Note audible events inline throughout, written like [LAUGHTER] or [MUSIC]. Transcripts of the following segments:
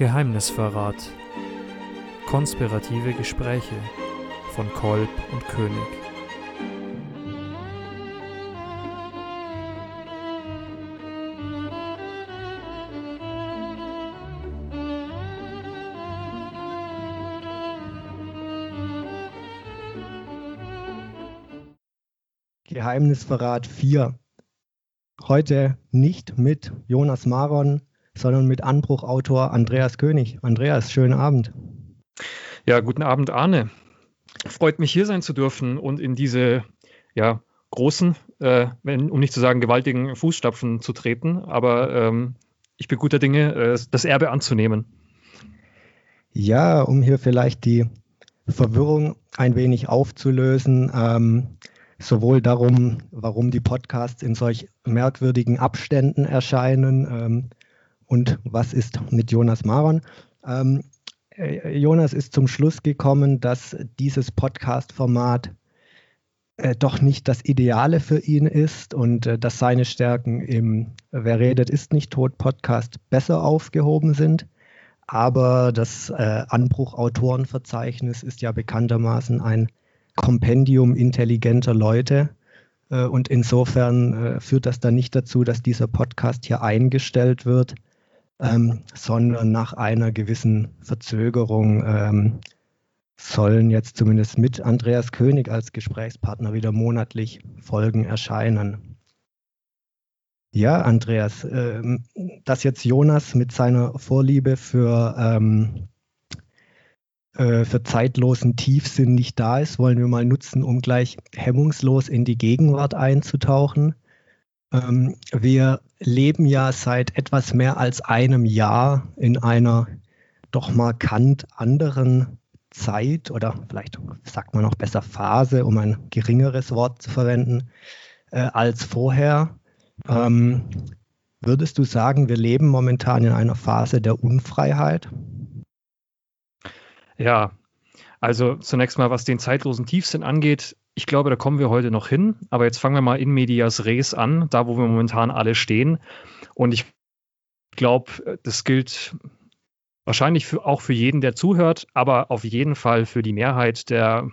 Geheimnisverrat. Konspirative Gespräche von Kolb und König. Geheimnisverrat 4. Heute nicht mit Jonas Maron, sondern mit Anbruchautor Andreas König. Andreas, schönen Abend. Ja, guten Abend, Arne. Freut mich, hier sein zu dürfen und in diese ja, großen, äh, wenn, um nicht zu sagen gewaltigen Fußstapfen zu treten. Aber ähm, ich bin guter Dinge, äh, das Erbe anzunehmen. Ja, um hier vielleicht die Verwirrung ein wenig aufzulösen. Ähm, sowohl darum, warum die Podcasts in solch merkwürdigen Abständen erscheinen ähm, und was ist mit Jonas Maron. Ähm, äh, Jonas ist zum Schluss gekommen, dass dieses Podcast-Format äh, doch nicht das Ideale für ihn ist und äh, dass seine Stärken im Wer redet ist nicht tot Podcast besser aufgehoben sind. Aber das äh, Anbruch-Autorenverzeichnis ist ja bekanntermaßen ein Kompendium intelligenter Leute. Äh, und insofern führt das dann nicht dazu, dass dieser Podcast hier eingestellt wird, ähm, sondern nach einer gewissen Verzögerung ähm, sollen jetzt zumindest mit Andreas König als Gesprächspartner wieder monatlich Folgen erscheinen. Ja, Andreas, äh, dass jetzt Jonas mit seiner Vorliebe für ähm, äh, für zeitlosen Tiefsinn nicht da ist, wollen wir mal nutzen, um gleich hemmungslos in die Gegenwart einzutauchen. Ähm, wir leben ja seit etwas mehr als einem Jahr in einer doch markant anderen Zeit oder vielleicht sagt man auch besser Phase, um ein geringeres Wort zu verwenden, äh, als vorher. Ähm, würdest du sagen, wir leben momentan in einer Phase der Unfreiheit? Ja, also zunächst mal, was den zeitlosen Tiefsinn angeht, ich glaube, da kommen wir heute noch hin. Aber jetzt fangen wir mal in medias res an, da wo wir momentan alle stehen. Und ich glaube, das gilt wahrscheinlich für, auch für jeden, der zuhört, aber auf jeden Fall für die Mehrheit der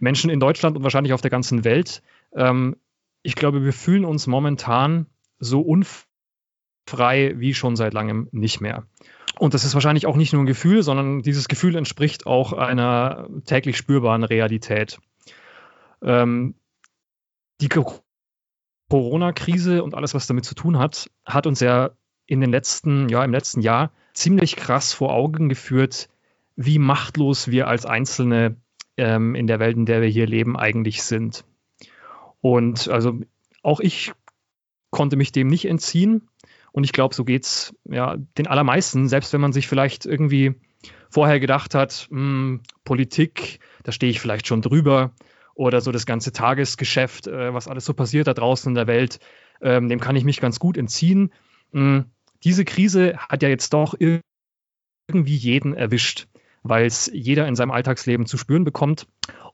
Menschen in Deutschland und wahrscheinlich auf der ganzen Welt. Ähm, ich glaube, wir fühlen uns momentan so unfrei wie schon seit langem nicht mehr. Und das ist wahrscheinlich auch nicht nur ein Gefühl, sondern dieses Gefühl entspricht auch einer täglich spürbaren Realität. Ähm, die Corona-Krise und alles, was damit zu tun hat, hat uns ja in den letzten, ja, im letzten Jahr ziemlich krass vor Augen geführt, wie machtlos wir als Einzelne ähm, in der Welt, in der wir hier leben, eigentlich sind. Und also auch ich konnte mich dem nicht entziehen. Und ich glaube, so geht es ja, den allermeisten, selbst wenn man sich vielleicht irgendwie vorher gedacht hat, mh, hm, Politik, da stehe ich vielleicht schon drüber, oder so das ganze Tagesgeschäft, äh, was alles so passiert da draußen in der Welt, ähm, dem kann ich mich ganz gut entziehen. Mh, hm, diese Krise hat ja jetzt doch irgendwie jeden erwischt, weil es jeder in seinem Alltagsleben zu spüren bekommt.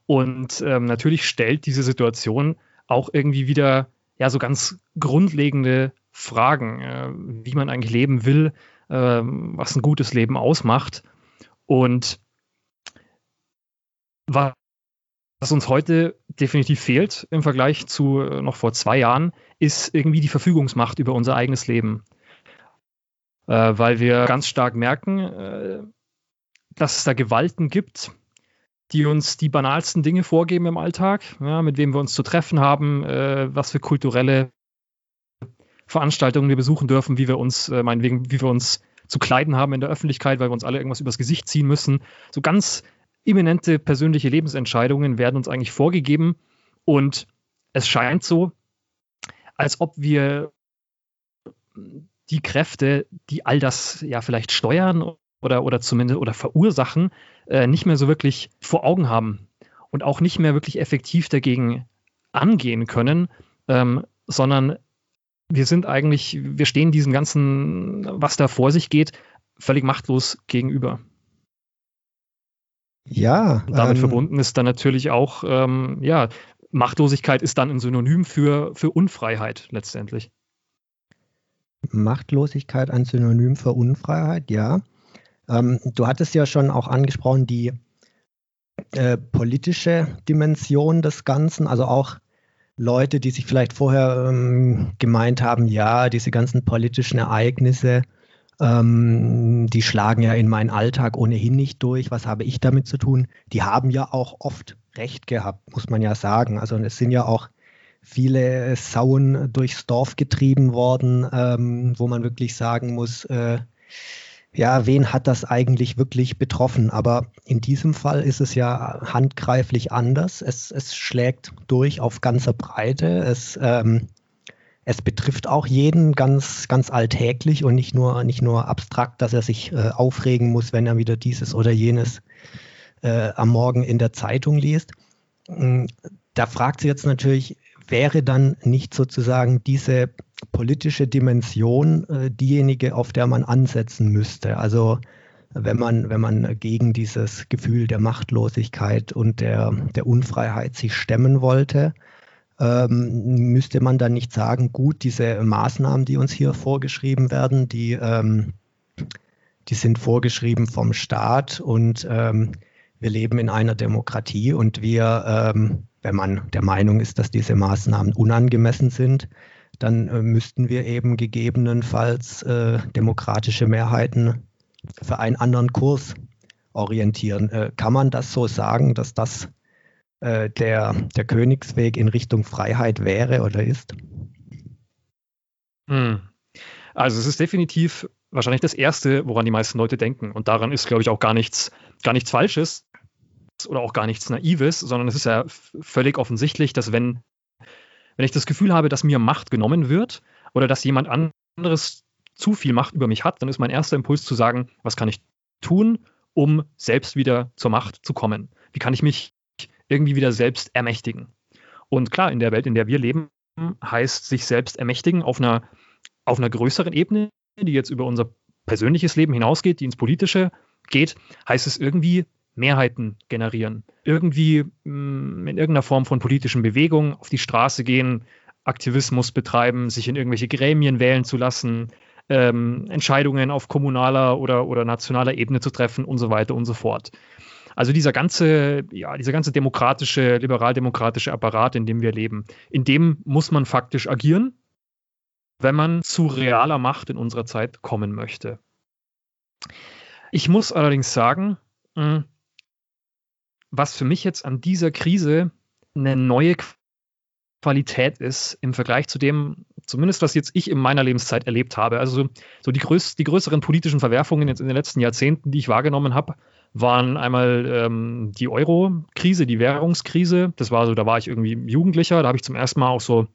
Und ähm, natürlich stellt diese Situation auch irgendwie wieder ja so ganz grundlegende Fragen, äh, wie man eigentlich leben will, äh, was ein gutes Leben ausmacht. Und was uns heute definitiv fehlt im Vergleich zu äh, noch vor zwei Jahren, ist irgendwie die Verfügungsmacht über unser eigenes Leben. Äh, weil wir ganz stark merken, äh, dass es da Gewalten gibt, die uns die banalsten Dinge vorgeben im Alltag, ja, mit wem wir uns zu treffen haben, äh, was für kulturelle Veranstaltungen wir besuchen dürfen, wie wir uns, äh, meinetwegen, wie wir uns zu kleiden haben in der Öffentlichkeit, weil wir uns alle irgendwas übers Gesicht ziehen müssen. So ganz eminente persönliche Lebensentscheidungen werden uns eigentlich vorgegeben und es scheint so, als ob wir die Kräfte, die all das ja vielleicht steuern oder, oder zumindest oder verursachen, äh, nicht mehr so wirklich vor Augen haben und auch nicht mehr wirklich effektiv dagegen angehen können, ähm, sondern wir sind eigentlich, wir stehen diesem ganzen, was da vor sich geht, völlig machtlos gegenüber. Ja. Und damit ähm, verbunden ist dann natürlich auch, ähm, ja, Machtlosigkeit ist dann ein Synonym für, für Unfreiheit letztendlich. Machtlosigkeit ein Synonym für Unfreiheit, ja. Ähm, du hattest ja schon auch angesprochen, die äh, politische Dimension des Ganzen, also auch Leute, die sich vielleicht vorher ähm, gemeint haben, ja, diese ganzen politischen Ereignisse, ähm, die schlagen ja in meinen Alltag ohnehin nicht durch. Was habe ich damit zu tun? Die haben ja auch oft recht gehabt, muss man ja sagen. Also es sind ja auch viele Sauen durchs Dorf getrieben worden, ähm, wo man wirklich sagen muss, äh, ja, wen hat das eigentlich wirklich betroffen? Aber in diesem Fall ist es ja handgreiflich anders. Es, es schlägt durch auf ganzer Breite. Es, ähm, es betrifft auch jeden ganz, ganz alltäglich und nicht nur, nicht nur abstrakt, dass er sich äh, aufregen muss, wenn er wieder dieses oder jenes äh, am Morgen in der Zeitung liest. Hm, da fragt sie jetzt natürlich, wäre dann nicht sozusagen diese politische Dimension äh, diejenige, auf der man ansetzen müsste. Also wenn man, wenn man gegen dieses Gefühl der Machtlosigkeit und der, der Unfreiheit sich stemmen wollte, ähm, müsste man dann nicht sagen, gut, diese Maßnahmen, die uns hier vorgeschrieben werden, die, ähm, die sind vorgeschrieben vom Staat und ähm, wir leben in einer Demokratie und wir, ähm, wenn man der Meinung ist, dass diese Maßnahmen unangemessen sind, dann äh, müssten wir eben gegebenenfalls äh, demokratische Mehrheiten für einen anderen Kurs orientieren. Äh, kann man das so sagen, dass das äh, der, der Königsweg in Richtung Freiheit wäre oder ist? Hm. Also es ist definitiv wahrscheinlich das Erste, woran die meisten Leute denken. Und daran ist, glaube ich, auch gar nichts, gar nichts Falsches oder auch gar nichts Naives, sondern es ist ja völlig offensichtlich, dass wenn wenn ich das Gefühl habe, dass mir Macht genommen wird oder dass jemand anderes zu viel Macht über mich hat, dann ist mein erster Impuls zu sagen, was kann ich tun, um selbst wieder zur Macht zu kommen? Wie kann ich mich irgendwie wieder selbst ermächtigen? Und klar, in der Welt, in der wir leben, heißt sich selbst ermächtigen auf einer, auf einer größeren Ebene, die jetzt über unser persönliches Leben hinausgeht, die ins Politische geht, heißt es irgendwie Mehrheiten generieren. Irgendwie mh, mm, in irgendeiner Form von politischen Bewegung auf die Straße gehen, Aktivismus betreiben, sich in irgendwelche Gremien wählen zu lassen, ähm, Entscheidungen auf kommunaler oder, oder nationaler Ebene zu treffen und so weiter und so fort. Also dieser ganze, ja, dieser ganze demokratische, liberaldemokratische Apparat, in dem wir leben, in dem muss man faktisch agieren, wenn man zu realer Macht in unserer Zeit kommen möchte. Ich muss allerdings sagen, mh, mm, was für mich jetzt an dieser Krise eine neue Qualität ist im Vergleich zu dem, zumindest was jetzt ich in meiner Lebenszeit erlebt habe. Also so die, größ die größeren politischen Verwerfungen jetzt in den letzten Jahrzehnten, die ich wahrgenommen habe, waren einmal ähm, die Euro-Krise, die Währungskrise. Das war so, da war ich irgendwie Jugendlicher, da habe ich zum ersten Mal auch so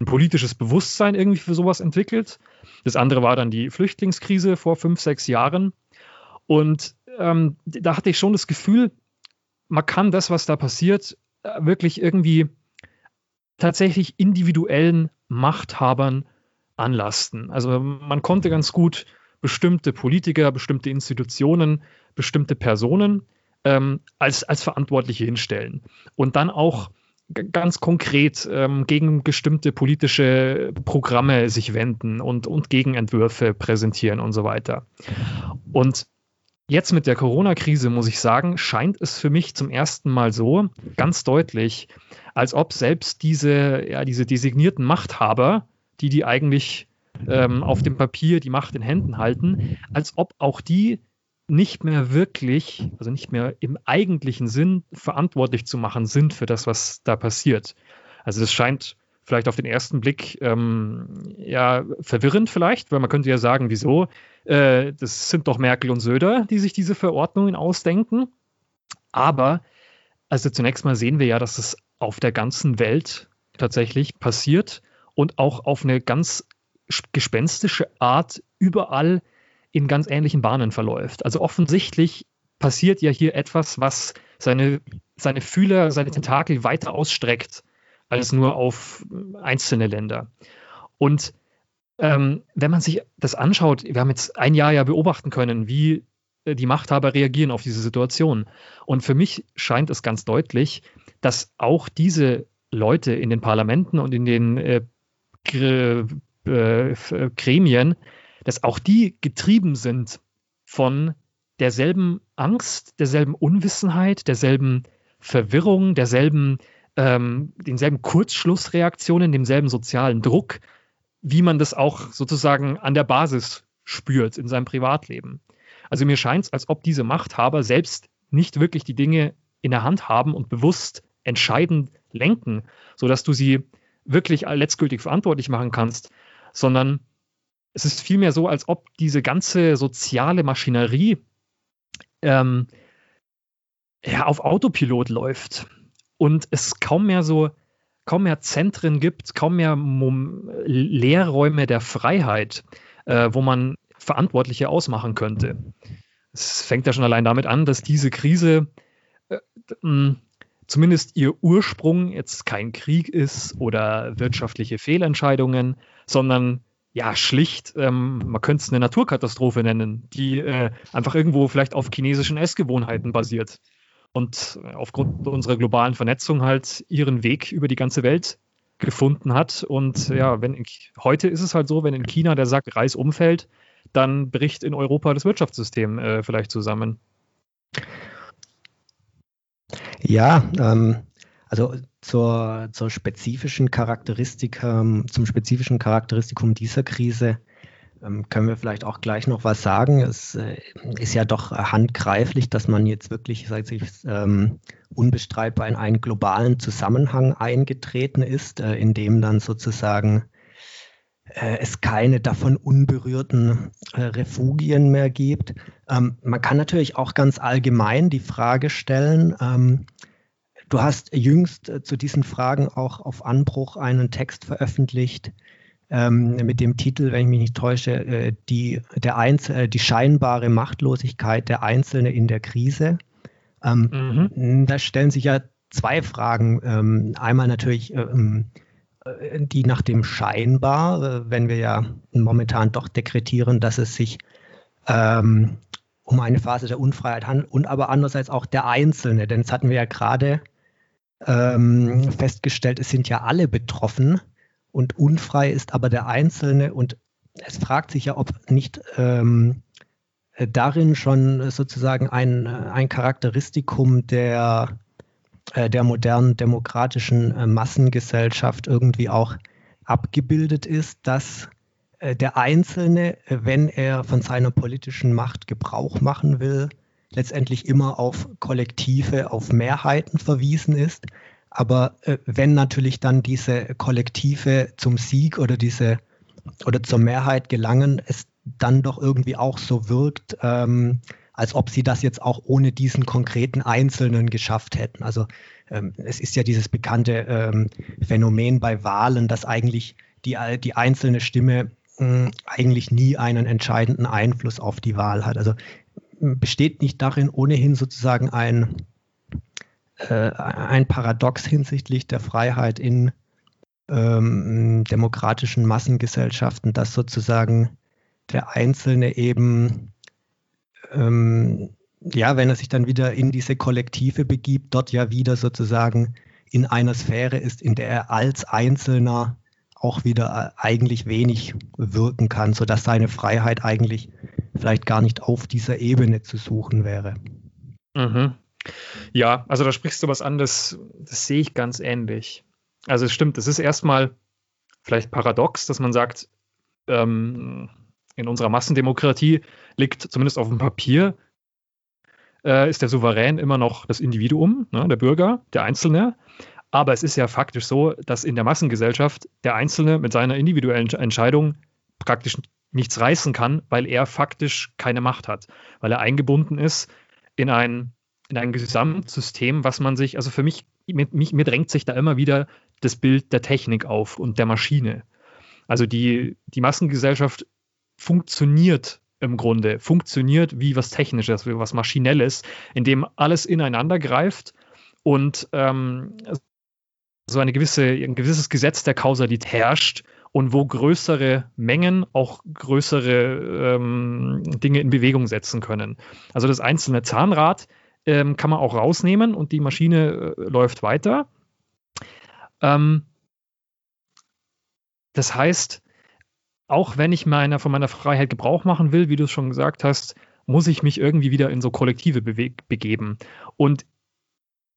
ein politisches Bewusstsein irgendwie für sowas entwickelt. Das andere war dann die Flüchtlingskrise vor fünf, sechs Jahren. Und ähm, da hatte ich schon das Gefühl, man kann das, was da passiert, äh, wirklich irgendwie tatsächlich individuellen Machthabern anlasten. Also man konnte ganz gut bestimmte Politiker, bestimmte Institutionen, bestimmte Personen ähm, als, als Verantwortliche hinstellen und dann auch ganz konkret ähm, gegen bestimmte politische Programme sich wenden und, und Gegenentwürfe präsentieren und so weiter. Und Jetzt mit der Corona-Krise, muss ich sagen, scheint es für mich zum ersten Mal so ganz deutlich, als ob selbst diese, ja, diese designierten Machthaber, die die eigentlich ähm, auf dem Papier die Macht in Händen halten, als ob auch die nicht mehr wirklich, also nicht mehr im eigentlichen Sinn verantwortlich zu machen sind für das, was da passiert. Also das scheint vielleicht auf den ersten Blick ähm, ja verwirrend vielleicht, weil man könnte ja sagen, wieso? Äh, das sind doch Merkel und Söder, die sich diese Verordnungen ausdenken. Aber also zunächst mal sehen wir ja, dass es auf der ganzen Welt tatsächlich passiert und auch auf eine ganz gespenstische Art überall in ganz ähnlichen Bahnen verläuft. Also offensichtlich passiert ja hier etwas, was seine, seine Fühler, seine Tentakel weiter ausstreckt als nur auf einzelne Länder. Und ähm, wenn man sich das anschaut, wir haben jetzt ein Jahr ja beobachten können, wie äh, die Machthaber reagieren auf diese Situation. Und für mich scheint es ganz deutlich, dass auch diese Leute in den Parlamenten und in den äh, äh, Gremien, dass auch die getrieben sind von derselben Angst, derselben Unwissenheit, derselben Verwirrung, derselben, ähm, denselben Kurzschlussreaktionen, demselben sozialen Druck, wie man das auch sozusagen an der Basis spürt in seinem Privatleben. Also mir scheint es, als ob diese Machthaber selbst nicht wirklich die Dinge in der Hand haben und bewusst entscheidend lenken, sodass du sie wirklich letztgültig verantwortlich machen kannst, sondern es ist vielmehr so, als ob diese ganze soziale Maschinerie ähm, ja, auf Autopilot läuft und es kaum mehr so, kaum mehr Zentren gibt, kaum mehr Mom Lehrräume der Freiheit, äh, wo man Verantwortliche ausmachen könnte. Es fängt ja schon allein damit an, dass diese Krise äh, zumindest ihr Ursprung jetzt kein Krieg ist oder wirtschaftliche Fehlentscheidungen, sondern ja, schlicht, ähm, man könnte es eine Naturkatastrophe nennen, die äh, einfach irgendwo vielleicht auf chinesischen Essgewohnheiten basiert und aufgrund unserer globalen Vernetzung halt ihren Weg über die ganze Welt gefunden hat. Und ja, wenn in, heute ist es halt so, wenn in China der Sack Reis umfällt, dann bricht in Europa das Wirtschaftssystem äh, vielleicht zusammen. Ja, ähm, also zur, zur spezifischen Charakteristik, ähm, zum spezifischen Charakteristikum dieser Krise ähm, können wir vielleicht auch gleich noch was sagen. Es äh, ist ja doch handgreiflich, dass man jetzt wirklich, ich, ähm, unbestreitbar in einen globalen Zusammenhang eingetreten ist, äh, in dem dann sozusagen äh, es keine davon unberührten äh, Refugien mehr gibt. Ähm, man kann natürlich auch ganz allgemein die Frage stellen, ähm, Du hast jüngst äh, zu diesen Fragen auch auf Anbruch einen Text veröffentlicht ähm, mit dem Titel, wenn ich mich nicht täusche, äh, die, der Einzel äh, die scheinbare Machtlosigkeit der Einzelne in der Krise. Ähm, mhm. Da stellen sich ja zwei Fragen. Ähm, einmal natürlich ähm, äh, die nach dem scheinbar, äh, wenn wir ja momentan doch dekretieren, dass es sich ähm, um eine Phase der Unfreiheit handelt und aber andererseits auch der Einzelne, denn das hatten wir ja gerade ähm, festgestellt, es sind ja alle betroffen und unfrei ist aber der Einzelne. Und es fragt sich ja, ob nicht ähm, darin schon sozusagen ein, ein Charakteristikum der, äh, der modernen demokratischen äh, Massengesellschaft irgendwie auch abgebildet ist, dass äh, der Einzelne, wenn er von seiner politischen Macht Gebrauch machen will, letztendlich immer auf Kollektive, auf Mehrheiten verwiesen ist. Aber äh, wenn natürlich dann diese Kollektive zum Sieg oder diese oder zur Mehrheit gelangen, es dann doch irgendwie auch so wirkt, ähm, als ob sie das jetzt auch ohne diesen konkreten Einzelnen geschafft hätten. Also ähm, es ist ja dieses bekannte ähm, Phänomen bei Wahlen, dass eigentlich die, die einzelne Stimme mh, eigentlich nie einen entscheidenden Einfluss auf die Wahl hat. Also besteht nicht darin ohnehin sozusagen ein, äh, ein Paradox hinsichtlich der Freiheit in ähm, demokratischen Massengesellschaften, dass sozusagen der Einzelne eben, ähm, ja, wenn er sich dann wieder in diese Kollektive begibt, dort ja wieder sozusagen in einer Sphäre ist, in der er als Einzelner auch wieder äh, eigentlich wenig wirken kann, sodass seine Freiheit eigentlich vielleicht gar nicht auf dieser Ebene zu suchen wäre. Mhm. Ja, also da sprichst du was an, das, das sehe ich ganz ähnlich. Also es stimmt, es ist erstmal vielleicht paradox, dass man sagt, ähm, in unserer Massendemokratie liegt zumindest auf dem Papier, äh, ist der Souverän immer noch das Individuum, ne, der Bürger, der Einzelne. Aber es ist ja faktisch so, dass in der Massengesellschaft der Einzelne mit seiner individuellen Entscheidung praktisch nichts reißen kann, weil er faktisch keine Macht hat, weil er eingebunden ist in ein, in ein Gesamtsystem, was man sich, also für mich, mir, mich, mir drängt sich da immer wieder das Bild der Technik auf und der Maschine. Also die, die Massengesellschaft funktioniert im Grunde, funktioniert wie was Technisches, wie was Maschinelles, in dem alles ineinander greift und ähm, so eine gewisse, ein gewisses Gesetz der Kausalität herrscht und wo größere Mengen auch größere ähm, Dinge in Bewegung setzen können. Also das einzelne Zahnrad ähm, kann man auch rausnehmen und die Maschine äh, läuft weiter. Ähm, das heißt, auch wenn ich meiner, von meiner Freiheit Gebrauch machen will, wie du es schon gesagt hast, muss ich mich irgendwie wieder in so Kollektive begeben. Und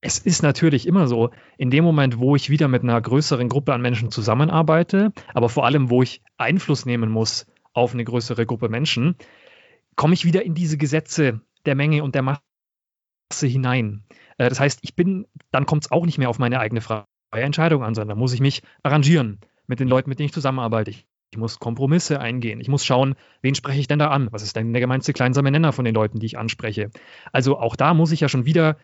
es ist natürlich immer so, in dem Moment, wo ich wieder mit einer größeren Gruppe an Menschen zusammenarbeite, aber vor allem, wo ich Einfluss nehmen muss auf eine größere Gruppe Menschen, komme ich wieder in diese Gesetze der Menge und der Masse hinein. Äh, das heißt, ich bin, dann kommt es auch nicht mehr auf meine eigene freie Entscheidung an, sondern da muss ich mich arrangieren mit den Leuten, mit denen ich zusammenarbeite. Ich, ich muss Kompromisse eingehen. Ich muss schauen, wen spreche ich denn da an? Was ist denn der gemeinste kleinsame Nenner von den Leuten, die ich anspreche? Also auch da muss ich ja schon wieder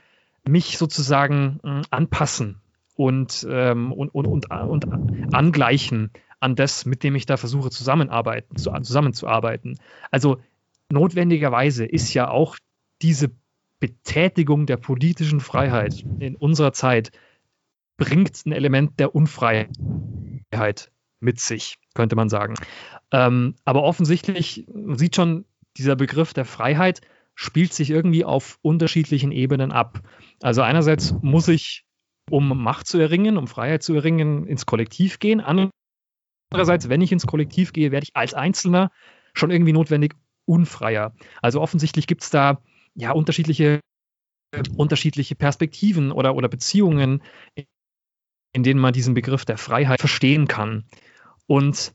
mich sozusagen äh, anpassen und, ähm, und, und, und, und angleichen an das, mit dem ich da versuche zusammenarbeiten, zu, zusammenzuarbeiten. Also notwendigerweise ist ja auch diese Betätigung der politischen Freiheit in unserer Zeit bringt ein Element der Unfreiheit mit sich, könnte man sagen. Ähm, aber offensichtlich, sieht schon, dieser Begriff der Freiheit spielt sich irgendwie auf unterschiedlichen Ebenen ab. Also einerseits muss ich, um Macht zu erringen, um Freiheit zu erringen, ins Kollektiv gehen. Andererseits, wenn ich ins Kollektiv gehe, werde ich als Einzelner schon irgendwie notwendig unfreier. Also offensichtlich gibt es da ja unterschiedliche, unterschiedliche Perspektiven oder, oder Beziehungen, in denen man diesen Begriff der Freiheit verstehen kann. Und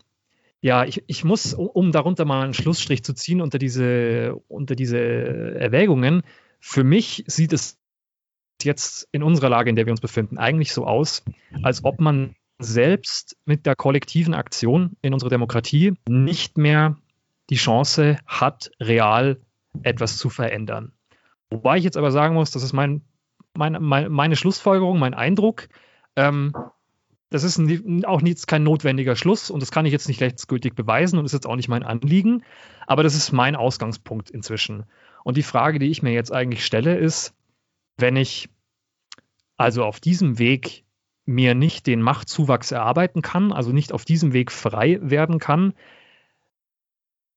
ja, ich, ich muss, um darunter mal einen Schlussstrich zu ziehen unter diese, unter diese Erwägungen, für mich sieht es jetzt in unserer Lage, in der wir uns befinden, eigentlich so aus, als ob man selbst mit der kollektiven Aktion in unserer Demokratie nicht mehr die Chance hat, real etwas zu verändern. Wobei ich jetzt aber sagen muss, das ist mein, mein, mein meine Schlussfolgerung, mein Eindruck. Ähm, das ist auch jetzt kein notwendiger Schluss und das kann ich jetzt nicht rechtsgültig beweisen und ist jetzt auch nicht mein Anliegen, aber das ist mein Ausgangspunkt inzwischen. Und die Frage, die ich mir jetzt eigentlich stelle, ist, wenn ich also auf diesem Weg mir nicht den Machtzuwachs erarbeiten kann, also nicht auf diesem Weg frei werden kann,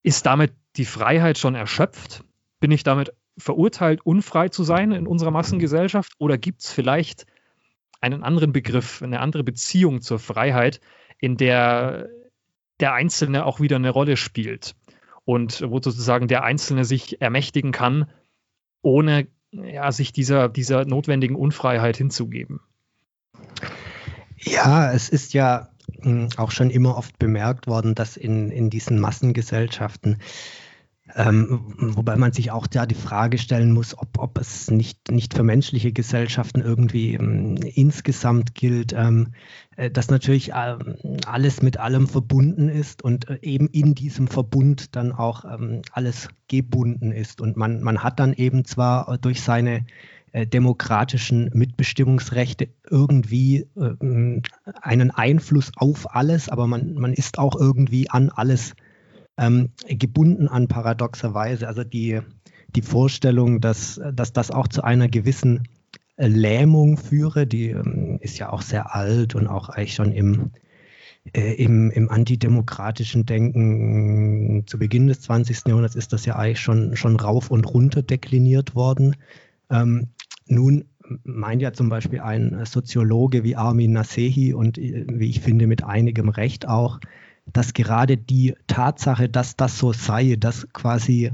ist damit die Freiheit schon erschöpft? Bin ich damit verurteilt, unfrei zu sein in unserer Massengesellschaft? Oder gibt es vielleicht einen anderen Begriff, eine andere Beziehung zur Freiheit, in der der Einzelne auch wieder eine Rolle spielt und wo sozusagen der Einzelne sich ermächtigen kann, ohne ja, sich dieser, dieser notwendigen Unfreiheit hinzugeben. Ja, es ist ja hm, auch schon immer oft bemerkt worden, dass in, in diesen Massengesellschaften ähm, wobei man sich auch da die Frage stellen muss, ob, ob es nicht, nicht für menschliche Gesellschaften irgendwie ähm, insgesamt gilt, ähm, äh, dass natürlich ähm, alles mit allem verbunden ist und äh, eben in diesem Verbund dann auch ähm, alles gebunden ist. Und man, man hat dann eben zwar durch seine äh, demokratischen Mitbestimmungsrechte irgendwie äh, einen Einfluss auf alles, aber man, man ist auch irgendwie an alles ähm, gebunden an paradoxerweise. Also die, die Vorstellung, dass, dass das auch zu einer gewissen äh, Lähmung führe, die ähm, ist ja auch sehr alt und auch eigentlich schon im, äh, im, im antidemokratischen Denken zu Beginn des 20. Jahrhunderts ist das ja eigentlich schon, schon rauf und runter dekliniert worden. Ähm, nun meint ja zum Beispiel ein Soziologe wie Armin Nasehi und äh, wie ich finde mit einigem Recht auch, dass gerade die Tatsache, dass das so sei, dass quasi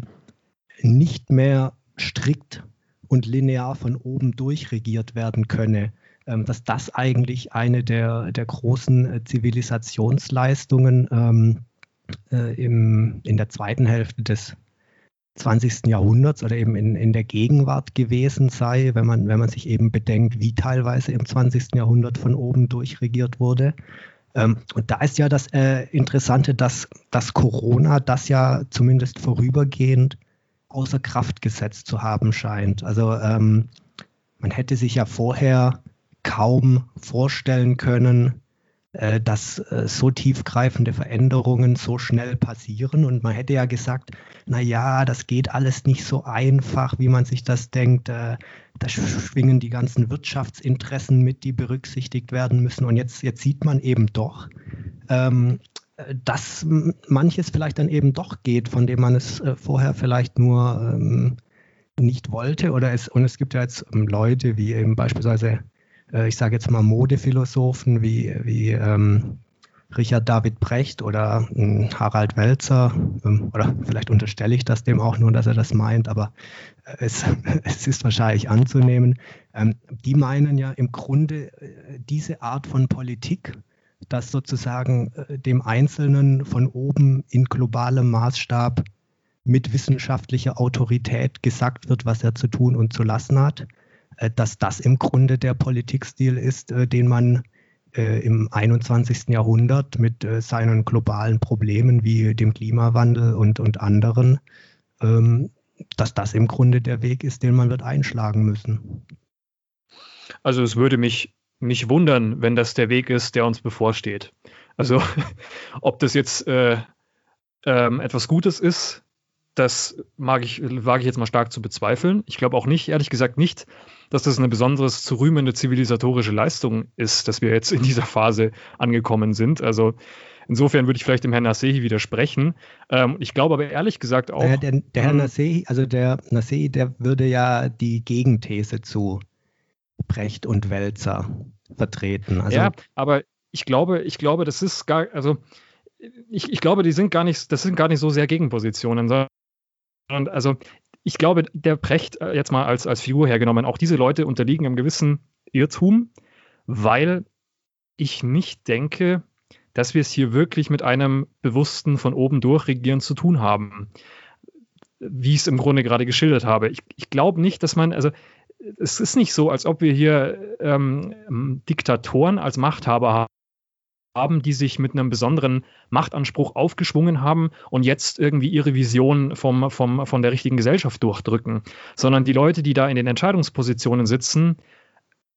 nicht mehr strikt und linear von oben durchregiert werden könne, ähm, dass das eigentlich eine der, der großen äh, Zivilisationsleistungen ähm, äh, im, in der zweiten Hälfte des 20. Jahrhunderts oder eben in, in der Gegenwart gewesen sei, wenn man, wenn man sich eben bedenkt, wie teilweise im 20. Jahrhundert von oben durchregiert wurde. Ähm, und da ist ja das äh, Interessante, dass, dass Corona das ja zumindest vorübergehend außer Kraft gesetzt zu haben scheint. Also ähm, man hätte sich ja vorher kaum vorstellen können, dass äh, so tiefgreifende Veränderungen so schnell passieren. Und man hätte ja gesagt, na ja, das geht alles nicht so einfach, wie man sich das denkt. Äh, da schwingen die ganzen Wirtschaftsinteressen mit, die berücksichtigt werden müssen. Und jetzt, jetzt sieht man eben doch, ähm, dass manches vielleicht dann eben doch geht, von dem man es vorher vielleicht nur ähm, nicht wollte. Oder es, und es gibt ja jetzt ähm, Leute wie eben beispielsweise äh, ich sage jetzt mal Modephilosophen wie, wie ähm, Richard David Brecht oder hm, Harald Welzer, ähm, oder vielleicht unterstelle ich das dem auch nur, dass er das meint, aber äh, es, [LAUGHS] es ist wahrscheinlich anzunehmen, ähm, die meinen ja im Grunde äh, diese Art von Politik, dass sozusagen äh, dem Einzelnen von oben in globalem Maßstab mit wissenschaftlicher Autorität gesagt wird, was er zu tun und zu lassen hat, dass das im Grunde der Politikstil ist, den man äh, im 21. Jahrhundert mit äh, seinen globalen Problemen wie dem Klimawandel und, und anderen, ähm, dass das im Grunde der Weg ist, den man wird einschlagen müssen. Also es würde mich nicht wundern, wenn das der Weg ist, der uns bevorsteht. Also [LAUGHS] ob das jetzt äh, ähm, etwas Gutes ist, das mag ich, wage ich jetzt mal stark zu bezweifeln. Ich glaube auch nicht, ehrlich gesagt nicht, dass das eine besonders zu rühmende zivilisatorische Leistung ist, dass wir jetzt in dieser Phase angekommen sind. Also insofern würde ich vielleicht dem Herrn Nasehi widersprechen. Ähm, ich glaube aber ehrlich gesagt auch. Naja, der, der Herr hm. Nasehi, also der Nasehi, der würde ja die Gegenthese zu Brecht und Wälzer vertreten. Also, ja, aber ich glaube, ich glaube, das ist gar, also ich, ich glaube, die sind gar nicht, das sind gar nicht so sehr Gegenpositionen, sondern und also ich glaube, der Brecht, äh, jetzt mal als, als Figur hergenommen, auch diese Leute unterliegen einem gewissen Irrtum, weil ich nicht denke, dass wir es hier wirklich mit einem bewussten von oben durchregieren zu tun haben, wie ich es im Grunde gerade geschildert habe. Ich, ich glaube nicht, dass man, also es ist nicht so, als ob wir hier ähm, Diktatoren als Machthaber haben die sich mit einem besonderen Machtanspruch aufgeschwungen haben und jetzt irgendwie ihre Vision vom, vom, von der richtigen Gesellschaft durchdrücken, sondern die Leute, die da in den Entscheidungspositionen sitzen,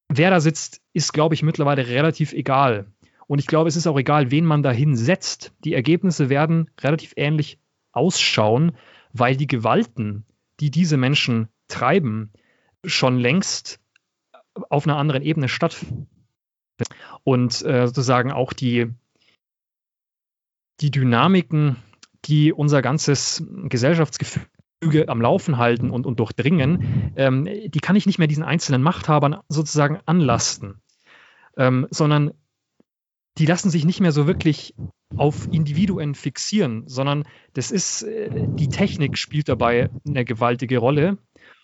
wer da sitzt, ist, glaube ich, mittlerweile relativ egal. Und ich glaube, es ist auch egal, wen man dahin setzt. Die Ergebnisse werden relativ ähnlich ausschauen, weil die Gewalten, die diese Menschen treiben, schon längst auf einer anderen Ebene stattfinden und äh, sozusagen auch die, die Dynamiken, die unser ganzes Gesellschaftsgefüge am Laufen halten und, und durchdringen, ähm, die kann ich nicht mehr diesen einzelnen Machthabern sozusagen anlasten, ähm, sondern die lassen sich nicht mehr so wirklich auf Individuen fixieren, sondern das ist, äh, die Technik spielt dabei eine gewaltige Rolle.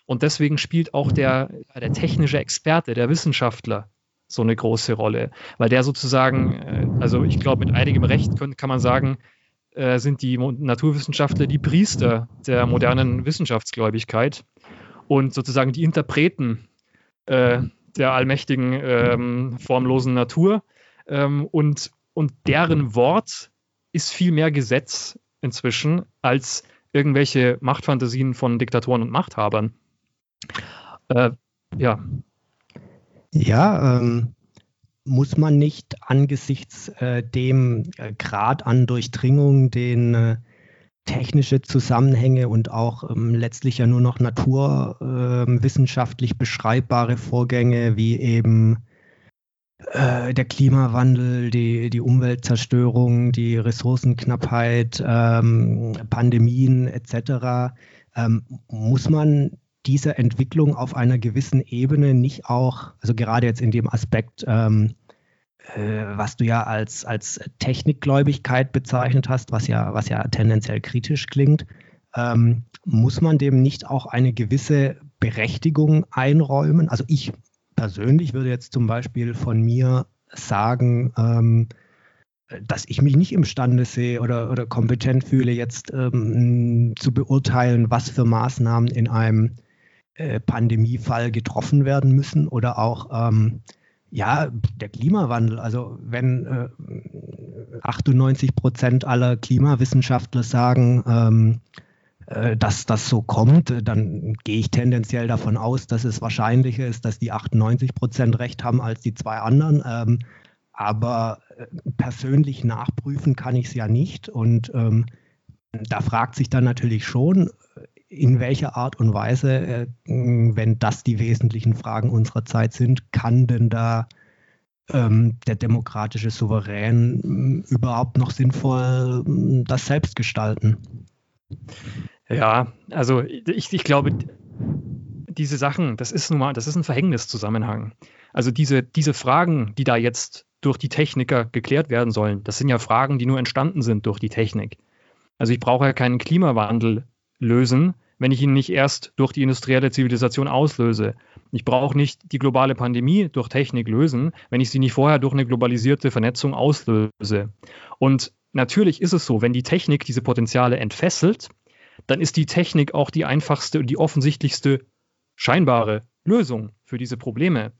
Und deswegen spielt auch der, der technische Experte, der Wissenschaftler so eine große Rolle, weil der sozusagen, äh, also ich glaube, mit einigem Recht können, kann man sagen, äh, sind die Naturwissenschaftler die Priester der modernen Wissenschaftsgläubigkeit und sozusagen die Interpreten äh, der allmächtigen, ähm, formlosen Natur. Ähm, und, und deren Wort ist viel mehr Gesetz inzwischen als irgendwelche Machtfantasien von Diktatoren und Machthabern. Äh, ja, ja, ähm, muss man nicht angesichts äh, dem äh, Grad an Durchdringung, den äh, technische Zusammenhänge und auch ähm, letztlich ja nur noch naturwissenschaftlich ähm, beschreibbare Vorgänge wie eben äh, der Klimawandel, die, die Umweltzerstörung, die Ressourcenknappheit, ähm, Pandemien etc., ähm, muss man dieser Entwicklung auf einer gewissen Ebene nicht auch, also gerade jetzt in dem Aspekt, ähm, äh, was du ja als, als Technikgläubigkeit bezeichnet hast, was ja, was ja tendenziell kritisch klingt, ähm, muss man dem nicht auch eine gewisse Berechtigung einräumen? Also ich persönlich würde jetzt zum Beispiel von mir sagen, ähm, dass ich mich nicht imstande sehe oder, oder kompetent fühle, jetzt ähm, zu beurteilen, was für Maßnahmen in einem äh, Pandemiefall getroffen werden müssen oder auch ähm, ja, der Klimawandel. Also wenn äh, 98 Prozent aller Klimawissenschaftler sagen, ähm, äh, dass das so kommt, dann gehe ich tendenziell davon aus, dass es wahrscheinlicher ist, dass die 98 Prozent recht haben als die zwei anderen. Ähm, aber äh, persönlich nachprüfen kann ich es ja nicht. Und ähm, da fragt sich dann natürlich schon, in welcher Art und Weise, äh, wenn das die wesentlichen Fragen unserer Zeit sind, kann denn da ähm, der demokratische Souverän überhaupt noch sinnvoll das selbst gestalten? Ja, also ich, ich glaube, diese Sachen, das ist nun mal, das ist ein Verhängniszusammenhang. Also diese, diese Fragen, die da jetzt durch die Techniker geklärt werden sollen. Das sind ja Fragen, die nur entstanden sind durch die Technik. Also ich brauche ja keinen Klimawandel lösen, wenn ich ihn nicht erst durch die industrielle Zivilisation auslöse. Ich brauche nicht die globale Pandemie durch Technik lösen, wenn ich sie nicht vorher durch eine globalisierte Vernetzung auslöse. Und natürlich ist es so, wenn die Technik diese Potenziale entfesselt, dann ist die Technik auch die einfachste und die offensichtlichste scheinbare Lösung für diese Probleme,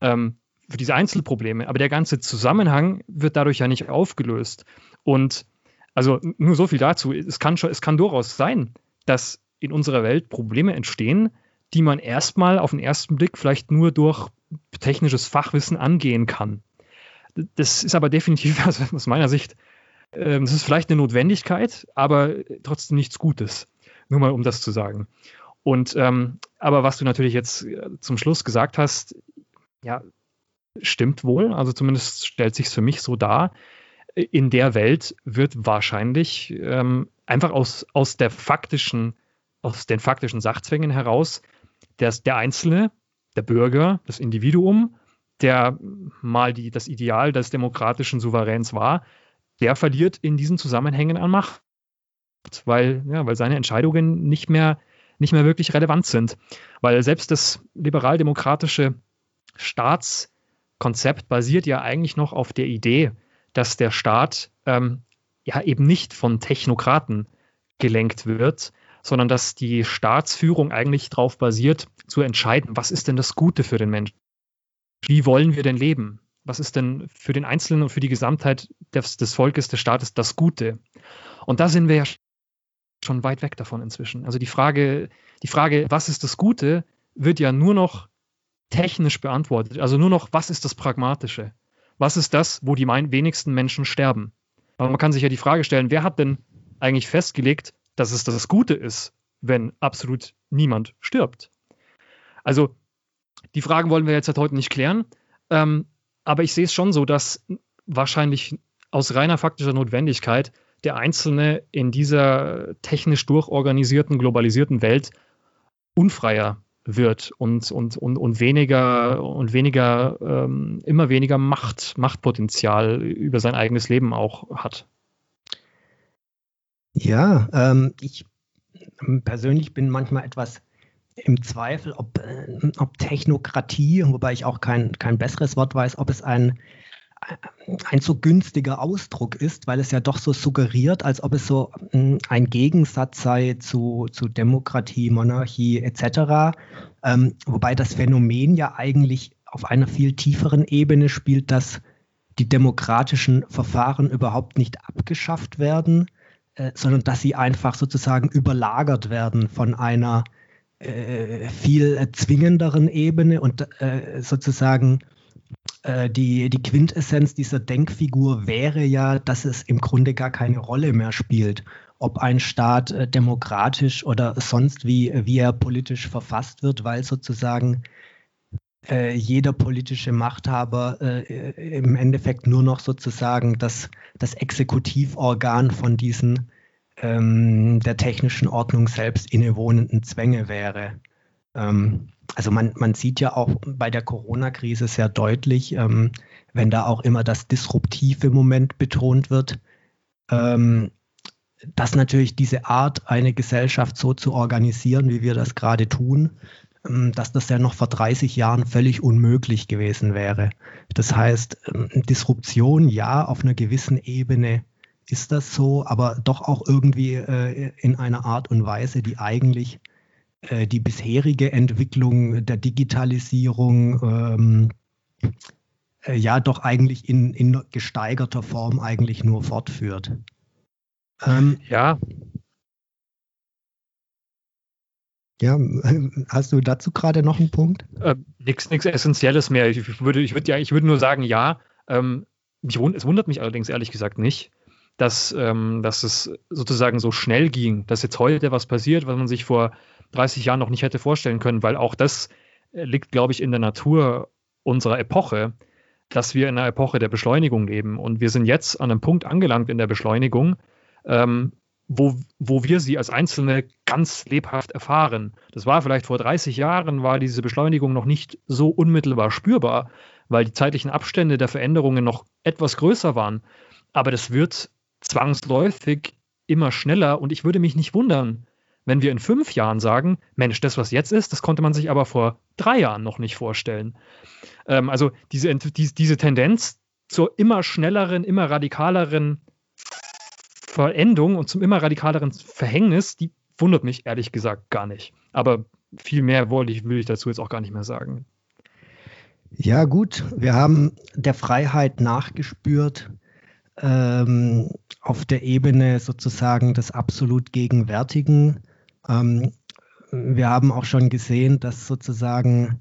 ähm, für diese Einzelprobleme. Aber der ganze Zusammenhang wird dadurch ja nicht aufgelöst. Und also nur so viel dazu. Es kann, schon, es kann durchaus sein, dass in unserer Welt Probleme entstehen, die man erstmal auf den ersten Blick vielleicht nur durch technisches Fachwissen angehen kann. Das ist aber definitiv [LAUGHS] also aus meiner Sicht, äh, das ist vielleicht eine Notwendigkeit, aber trotzdem nichts Gutes. Nur mal um das zu sagen. Und ähm, aber was du natürlich jetzt äh, zum Schluss gesagt hast, ja, stimmt wohl. Also zumindest stellt sich für mich so dar. In der Welt wird wahrscheinlich ähm, einfach aus, aus der faktischen aus den faktischen Sachzwängen heraus, dass der Einzelne, der Bürger, das Individuum, der mal die, das Ideal des demokratischen Souveräns war, der verliert in diesen Zusammenhängen an Macht, weil, ja, weil seine Entscheidungen nicht mehr, nicht mehr wirklich relevant sind. Weil selbst das liberal-demokratische Staatskonzept basiert ja eigentlich noch auf der Idee, dass der Staat ähm, ja eben nicht von Technokraten gelenkt wird, sondern dass die Staatsführung eigentlich darauf basiert, zu entscheiden, was ist denn das Gute für den Menschen? Wie wollen wir denn leben? Was ist denn für den Einzelnen und für die Gesamtheit des, des Volkes, des Staates das Gute? Und da sind wir ja schon weit weg davon inzwischen. Also die Frage, die Frage, was ist das Gute, wird ja nur noch technisch beantwortet. Also nur noch, was ist das Pragmatische? Was ist das, wo die wenigsten Menschen sterben? Aber man kann sich ja die Frage stellen, wer hat denn eigentlich festgelegt, dass es das Gute ist, wenn absolut niemand stirbt. Also die Fragen wollen wir jetzt halt heute nicht klären, ähm, aber ich sehe es schon so, dass wahrscheinlich aus reiner faktischer Notwendigkeit der Einzelne in dieser technisch durchorganisierten, globalisierten Welt unfreier wird und, und, und, und weniger und weniger, ähm, immer weniger Macht, Machtpotenzial über sein eigenes Leben auch hat. Ja, ähm, ich persönlich bin manchmal etwas im Zweifel, ob, äh, ob Technokratie, wobei ich auch kein, kein besseres Wort weiß, ob es ein, ein so günstiger Ausdruck ist, weil es ja doch so suggeriert, als ob es so äh, ein Gegensatz sei zu, zu Demokratie, Monarchie etc. Ähm, wobei das Phänomen ja eigentlich auf einer viel tieferen Ebene spielt, dass die demokratischen Verfahren überhaupt nicht abgeschafft werden, äh, sondern dass sie einfach sozusagen überlagert werden von einer äh, viel zwingenderen Ebene und äh, sozusagen äh, die, die Quintessenz dieser Denkfigur wäre ja, dass es im Grunde gar keine Rolle mehr spielt, ob ein Staat äh, demokratisch oder sonst wie, wie er politisch verfasst wird, weil sozusagen äh, jeder politische Machthaber äh, im Endeffekt nur noch sozusagen das, das Exekutivorgan von diesen ähm, der technischen Ordnung selbst innewohnenden Zwänge wäre. Ähm, also man, man sieht ja auch bei der Corona-Krise sehr deutlich, ähm, wenn da auch immer das disruptive Moment betont wird, ähm, dass natürlich diese Art, eine Gesellschaft so zu organisieren, wie wir das gerade tun, ähm, dass das ja noch vor 30 Jahren völlig unmöglich gewesen wäre. Das heißt, ähm, Disruption ja auf einer gewissen Ebene ist das so, aber doch auch irgendwie äh, in einer Art und Weise, die eigentlich äh, die bisherige Entwicklung der Digitalisierung ähm, äh, ja doch eigentlich in, in gesteigerter Form eigentlich nur fortführt. Ähm, ja, Ja, [LAUGHS] hast du dazu gerade noch einen Punkt? Äh, Nichts Essentielles mehr. Ich würde, ich würde ja, ich würde nur sagen, ja. Ähm, mich, es wundert mich allerdings ehrlich gesagt nicht, dass, ähm, dass es sozusagen so schnell ging, dass jetzt heute was passiert, was man sich vor 30 Jahren noch nicht hätte vorstellen können, weil auch das liegt, glaube ich, in der Natur unserer Epoche, dass wir in einer Epoche der Beschleunigung leben. Und wir sind jetzt an einem Punkt angelangt in der Beschleunigung, ähm, wo, wo wir sie als Einzelne ganz lebhaft erfahren. Das war vielleicht vor 30 Jahren, war diese Beschleunigung noch nicht so unmittelbar spürbar, weil die zeitlichen Abstände der Veränderungen noch etwas größer waren. Aber das wird zwangsläufig immer schneller und ich würde mich nicht wundern, wenn wir in fünf Jahren sagen, Mensch, das, was jetzt ist, das konnte man sich aber vor drei Jahren noch nicht vorstellen. Ähm, also diese, die, diese Tendenz zur immer schnelleren, immer radikaleren Verendung und zum immer radikaleren Verhängnis, die wundert mich ehrlich gesagt gar nicht. Aber viel mehr wollte ich, will ich dazu jetzt auch gar nicht mehr sagen. Ja, gut, wir haben der Freiheit nachgespürt ähm, auf der Ebene sozusagen des absolut Gegenwärtigen. Ähm, wir haben auch schon gesehen, dass sozusagen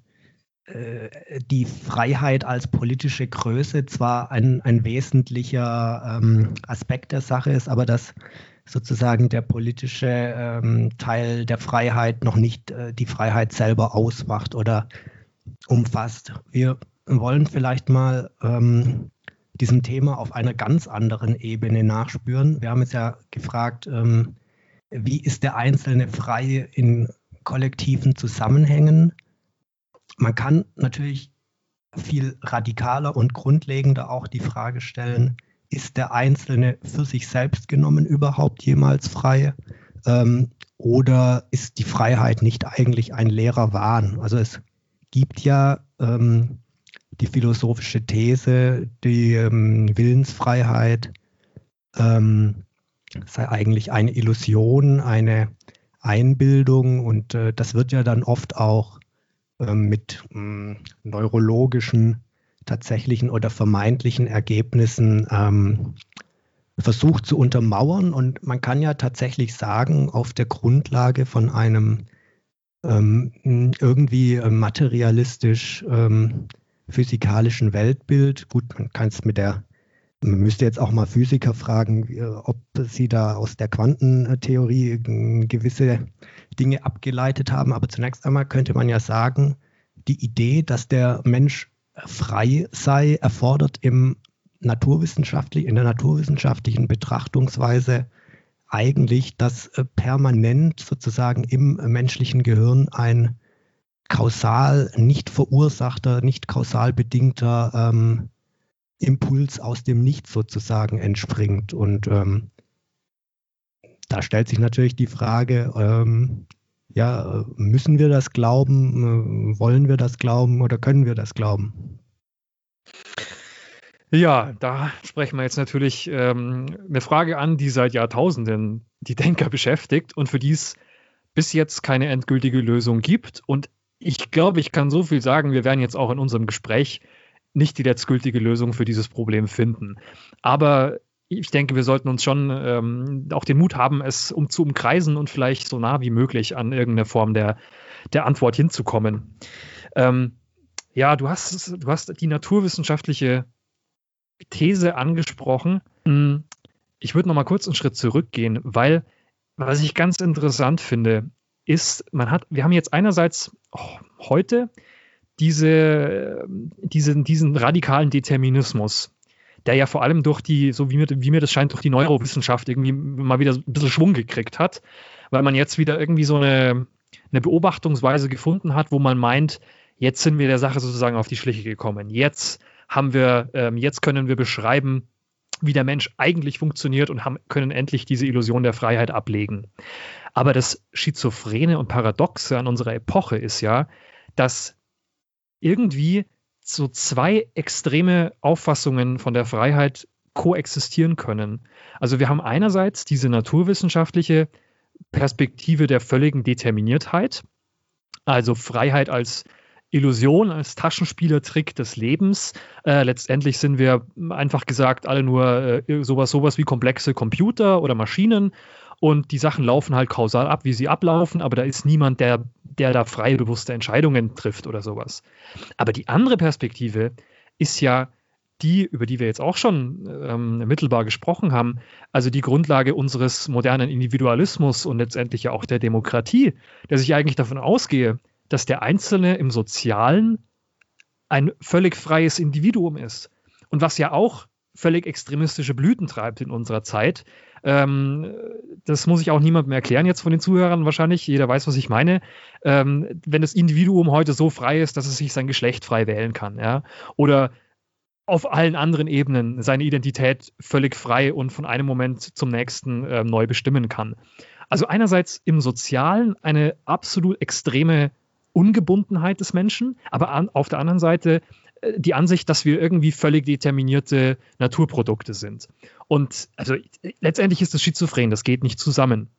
äh, die Freiheit als politische Größe zwar ein, ein wesentlicher ähm, Aspekt der Sache ist, aber dass sozusagen der politische ähm, Teil der Freiheit noch nicht äh, die Freiheit selber ausmacht oder umfasst. Wir wollen vielleicht mal ähm, diesem Thema auf einer ganz anderen Ebene nachspüren. Wir haben es ja gefragt, ähm, wie ist der Einzelne frei in kollektiven Zusammenhängen? Man kann natürlich viel radikaler und grundlegender auch die Frage stellen, ist der Einzelne für sich selbst genommen überhaupt jemals frei? Ähm, oder ist die Freiheit nicht eigentlich ein leerer Wahn? Also es gibt ja ähm, die philosophische These, die ähm, Willensfreiheit ähm, sei eigentlich eine Illusion, eine Einbildung und äh, das wird ja dann oft auch äh, mit mh, hm, neurologischen, tatsächlichen oder vermeintlichen Ergebnissen ähm, versucht zu untermauern. Und man kann ja tatsächlich sagen, auf der Grundlage von einem ähm, irgendwie äh, materialistisch ähm, physikalischen Weltbild, gut, man kann es mit der man müsste jetzt auch mal Physiker fragen, ob sie da aus der Quantentheorie gewisse Dinge abgeleitet haben. Aber zunächst einmal könnte man ja sagen, die Idee, dass der Mensch frei sei, erfordert im naturwissenschaftlich, in der naturwissenschaftlichen Betrachtungsweise eigentlich, dass äh, permanent sozusagen im menschlichen Gehirn ein kausal nicht verursachter, nicht kausal bedingter ähm, Impuls aus dem Nichts sozusagen entspringt. Und ähm, da stellt sich natürlich die Frage, ähm, ja, müssen wir das glauben, äh, wollen wir das glauben oder können wir das glauben? Ja, da sprechen wir jetzt natürlich ähm, eine Frage an, die seit Jahrtausenden die Denker beschäftigt und für die es bis jetzt keine endgültige Lösung gibt. Und ich glaube, ich kann so viel sagen, wir werden jetzt auch in unserem Gespräch nicht die letztgültige Lösung für dieses Problem finden. Aber ich denke, wir sollten uns schon ähm, auch den Mut haben, es um zu umkreisen und vielleicht so nah wie möglich an irgendeine Form der, der Antwort hinzukommen. Ähm, ja, du hast, du hast die naturwissenschaftliche These angesprochen. Hm, ich würde noch mal kurz einen Schritt zurückgehen, weil was ich ganz interessant finde, ist, man hat, wir haben jetzt einerseits oh, heute diese, diese, diesen radikalen Determinismus, der ja vor allem durch die, so wie mir, wie mir das scheint, durch die Neurowissenschaft irgendwie mal wieder ein bisschen Schwung gekriegt hat, weil man jetzt wieder irgendwie so eine, eine Beobachtungsweise gefunden hat, wo man meint, jetzt sind wir der Sache sozusagen auf die Schliche gekommen. Jetzt haben wir, ähm, jetzt können wir beschreiben, wie der Mensch eigentlich funktioniert und haben, können endlich diese Illusion der Freiheit ablegen. Aber das Schizophrene und Paradoxe an unserer Epoche ist ja, dass irgendwie so zwei extreme Auffassungen von der Freiheit koexistieren können. Also wir haben einerseits diese naturwissenschaftliche Perspektive der völligen Determiniertheit, also Freiheit als Illusion, als Taschenspielertrick des Lebens. Äh, letztendlich sind wir einfach gesagt alle nur äh, sowas, sowas wie komplexe Computer oder Maschinen und die Sachen laufen halt kausal ab, wie sie ablaufen, aber da ist niemand, der, der da freie, bewusste Entscheidungen trifft oder sowas. Aber die andere Perspektive ist ja die, über die wir jetzt auch schon ähm, mittelbar gesprochen haben, also die Grundlage unseres modernen Individualismus und letztendlich ja auch der Demokratie, der sich eigentlich davon ausgehe, dass der Einzelne im Sozialen ein völlig freies Individuum ist. Und was ja auch völlig extremistische Blüten treibt in unserer Zeit. Ähm, das muss ich auch niemandem erklären jetzt von den Zuhörern wahrscheinlich. Jeder weiß, was ich meine. Ähm, wenn das Individuum heute so frei ist, dass es sich sein Geschlecht frei wählen kann, ja, oder auf allen anderen Ebenen seine Identität völlig frei und von einem Moment zum nächsten äh, neu bestimmen kann. Also einerseits im Sozialen eine absolut extreme Ungebundenheit des Menschen, aber an, auf der anderen Seite die Ansicht, dass wir irgendwie völlig determinierte Naturprodukte sind. Und also letztendlich ist das schizophren, das geht nicht zusammen.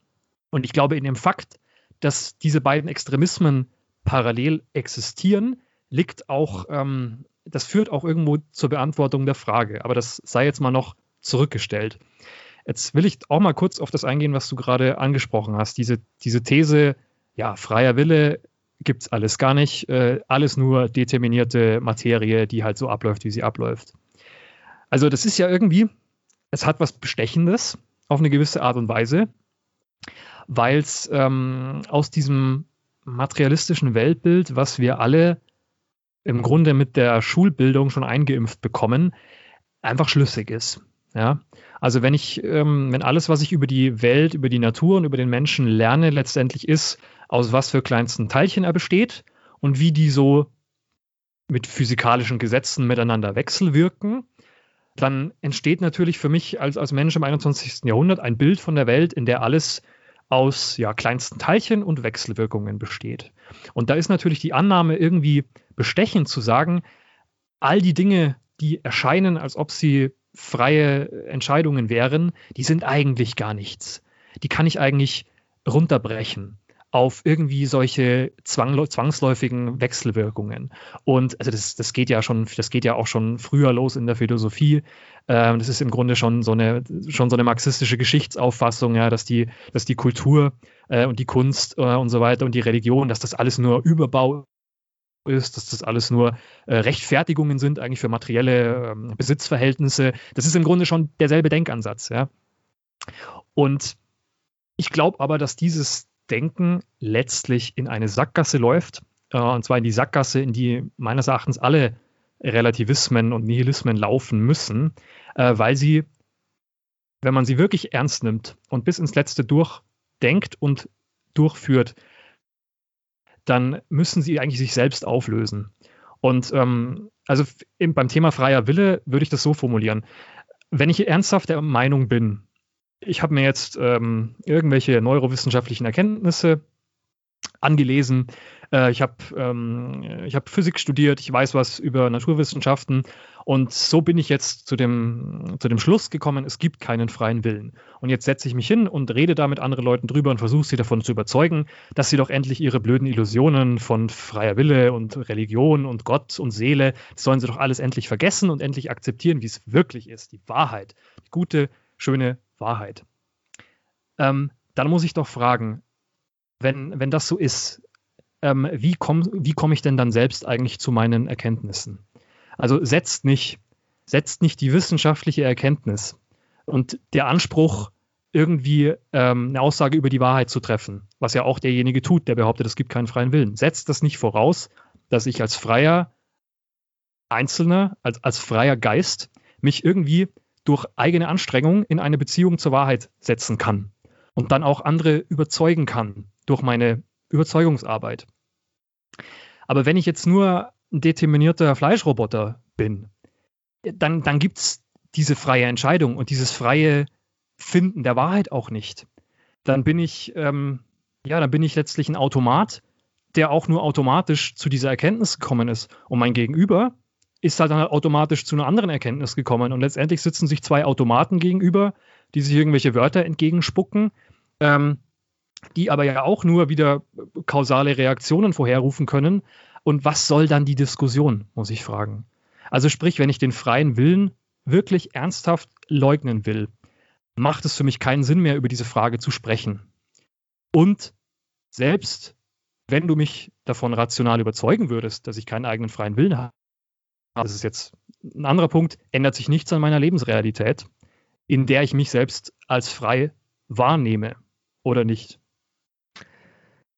Und ich glaube, in dem Fakt, dass diese beiden Extremismen parallel existieren, liegt auch ähm, das führt auch irgendwo zur Beantwortung der Frage. Aber das sei jetzt mal noch zurückgestellt. Jetzt will ich auch mal kurz auf das eingehen, was du gerade angesprochen hast. Diese, diese These, ja, freier Wille gibt es alles gar nicht. Äh, alles nur determinierte Materie, die halt so abläuft, wie sie abläuft. Also das ist ja irgendwie, es hat was Bestechendes auf eine gewisse Art und Weise, weil es ähm, aus diesem materialistischen Weltbild, was wir alle im Grunde mit der Schulbildung schon eingeimpft bekommen, einfach schlüssig ist. Ja, also wenn ich, ähm, wenn alles, was ich über die Welt, über die Natur und über den Menschen lerne, letztendlich ist, aus was für kleinsten Teilchen er besteht und wie die so mit physikalischen Gesetzen miteinander wechselwirken, dann entsteht natürlich für mich als, als Mensch im 21. Jahrhundert ein Bild von der Welt, in der alles aus ja, kleinsten Teilchen und Wechselwirkungen besteht. Und da ist natürlich die Annahme irgendwie bestechend zu sagen, all die Dinge, die erscheinen, als ob sie freie Entscheidungen wären, die sind eigentlich gar nichts. Die kann ich eigentlich runterbrechen auf irgendwie solche zwangsläufigen Wechselwirkungen. Und also das, das geht ja schon, das geht ja auch schon früher los in der Philosophie. Ähm, das ist im Grunde schon so eine, schon so eine marxistische Geschichtsauffassung, ja, dass die, dass die Kultur äh, und die Kunst äh, und so weiter und die Religion, dass das alles nur Überbau ist, dass das alles nur äh, Rechtfertigungen sind, eigentlich für materielle ähm, Besitzverhältnisse. Das ist im Grunde schon derselbe Denkansatz, ja. Und ich glaube aber, dass dieses Denken letztlich in eine Sackgasse läuft, äh, und zwar in die Sackgasse, in die meines Erachtens alle Relativismen und Nihilismen laufen müssen, äh, weil sie, wenn man sie wirklich ernst nimmt und bis ins Letzte durchdenkt und durchführt, dann müssen sie eigentlich sich selbst auflösen. Und ähm, also im, beim Thema freier Wille würde ich das so formulieren. Wenn ich ernsthaft der Meinung bin, ich habe mir jetzt ähm, irgendwelche neurowissenschaftlichen Erkenntnisse angelesen. Äh, ich habe ähm, hab Physik studiert, ich weiß was über Naturwissenschaften und so bin ich jetzt zu dem, zu dem Schluss gekommen, es gibt keinen freien Willen. Und jetzt setze ich mich hin und rede da mit anderen Leuten drüber und versuche sie davon zu überzeugen, dass sie doch endlich ihre blöden Illusionen von freier Wille und Religion und Gott und Seele, das sollen sie doch alles endlich vergessen und endlich akzeptieren, wie es wirklich ist, die Wahrheit, die gute, schöne Wahrheit. Ähm, dann muss ich doch fragen, wenn, wenn das so ist, ähm, wie komme wie komm ich denn dann selbst eigentlich zu meinen Erkenntnissen? Also setzt nicht, setzt nicht die wissenschaftliche Erkenntnis und der Anspruch, irgendwie ähm, eine Aussage über die Wahrheit zu treffen, was ja auch derjenige tut, der behauptet, es gibt keinen freien Willen. Setzt das nicht voraus, dass ich als freier Einzelner, als, als freier Geist mich irgendwie durch eigene Anstrengung in eine Beziehung zur Wahrheit setzen kann und dann auch andere überzeugen kann durch meine Überzeugungsarbeit. Aber wenn ich jetzt nur ein determinierter Fleischroboter bin, dann, dann gibt es diese freie Entscheidung und dieses freie Finden der Wahrheit auch nicht. Dann bin ich, ähm, ja, dann bin ich letztlich ein Automat, der auch nur automatisch zu dieser Erkenntnis gekommen ist. Und mein Gegenüber ist halt dann automatisch zu einer anderen Erkenntnis gekommen. Und letztendlich sitzen sich zwei Automaten gegenüber, die sich irgendwelche Wörter entgegenspucken, ähm, die aber ja auch nur wieder kausale Reaktionen vorherrufen können. Und was soll dann die Diskussion, muss ich fragen. Also sprich, wenn ich den freien Willen wirklich ernsthaft leugnen will, macht es für mich keinen Sinn mehr, über diese Frage zu sprechen. Und selbst wenn du mich davon rational überzeugen würdest, dass ich keinen eigenen freien Willen habe, das ist jetzt ein anderer Punkt, ändert sich nichts an meiner Lebensrealität, in der ich mich selbst als frei wahrnehme oder nicht.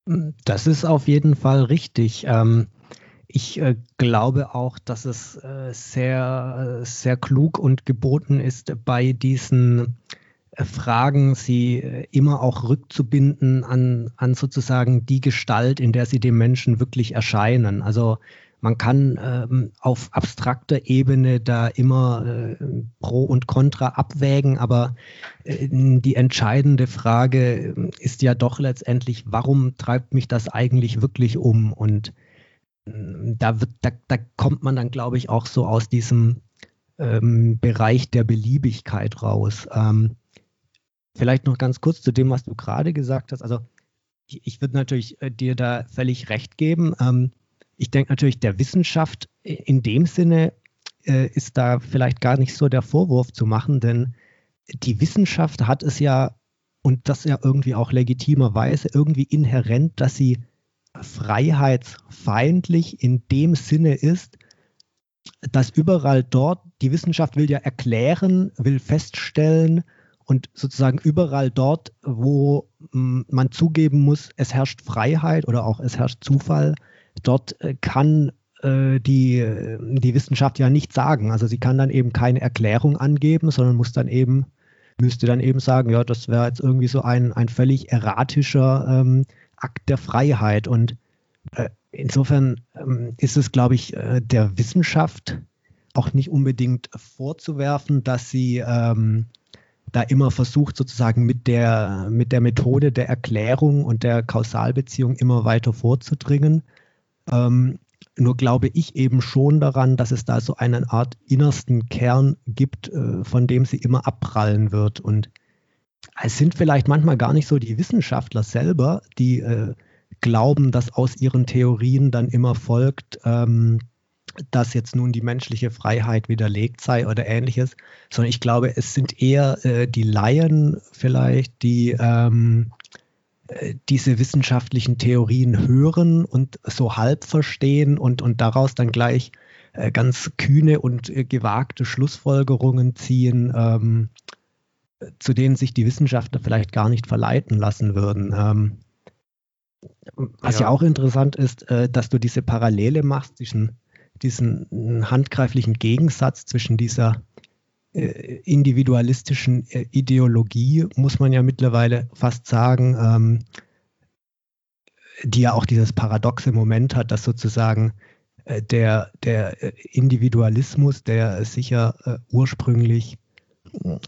Das ist auf jeden Fall richtig. Ähm, ich äh, glaube auch, dass es äh, sehr, sehr klug und geboten ist, bei diesen äh, Fragen sie äh, immer auch rückzubinden an, an sozusagen die Gestalt, in der sie dem Menschen wirklich erscheinen. Also man kann ähm, auf abstrakter Ebene da immer äh, Pro und Contra abwägen, aber äh, die entscheidende Frage ist ja doch letztendlich, warum treibt mich das eigentlich wirklich um? Und da, wird, da, da kommt man dann, glaube ich, auch so aus diesem ähm, Bereich der Beliebigkeit raus. Ähm, vielleicht noch ganz kurz zu dem, was du gerade gesagt hast. Also ich, ich würde natürlich äh, dir da völlig recht geben. Ähm, ich denke natürlich, der Wissenschaft in dem Sinne äh, ist da vielleicht gar nicht so der Vorwurf zu machen, denn die Wissenschaft hat es ja, und das ja irgendwie auch legitimerweise, irgendwie inhärent, dass sie freiheitsfeindlich in dem Sinne ist, dass überall dort, die Wissenschaft will ja erklären, will feststellen und sozusagen überall dort, wo mm, man zugeben muss, es herrscht Freiheit oder auch es herrscht Zufall, dort äh, kann äh, die, die Wissenschaft ja nichts sagen. Also sie kann dann eben keine Erklärung angeben, sondern muss dann eben, müsste dann eben sagen, ja, das wäre jetzt irgendwie so ein, ein völlig erratischer ähm, Akt der Freiheit. Und äh, insofern ähm, ist es, glaube ich, äh, der Wissenschaft auch nicht unbedingt vorzuwerfen, dass sie ähm, da immer versucht, sozusagen mit der, mit der Methode der Erklärung und der Kausalbeziehung immer weiter vorzudringen. Ähm, nur glaube ich eben schon daran, dass es da so eine Art innersten Kern gibt, äh, von dem sie immer abprallen wird. Und es sind vielleicht manchmal gar nicht so die Wissenschaftler selber, die äh, glauben, dass aus ihren Theorien dann immer folgt, ähm, dass jetzt nun die menschliche Freiheit widerlegt sei oder ähnliches, sondern ich glaube, es sind eher äh, die Laien vielleicht, die ähm, äh, diese wissenschaftlichen Theorien hören und so halb verstehen und, und daraus dann gleich äh, ganz kühne und äh, gewagte Schlussfolgerungen ziehen, ähm, zu denen sich die Wissenschaftler vielleicht gar nicht verleiten lassen würden. Ähm, was ja. ja. auch interessant ist, äh, dass du diese Parallele machst, diesen, diesen handgreiflichen Gegensatz zwischen dieser äh, individualistischen äh, Ideologie, muss man ja mittlerweile fast sagen, ähm, die ja auch dieses paradoxe Moment hat, dass sozusagen äh, der, der äh, Individualismus, der sicher äh, ursprünglich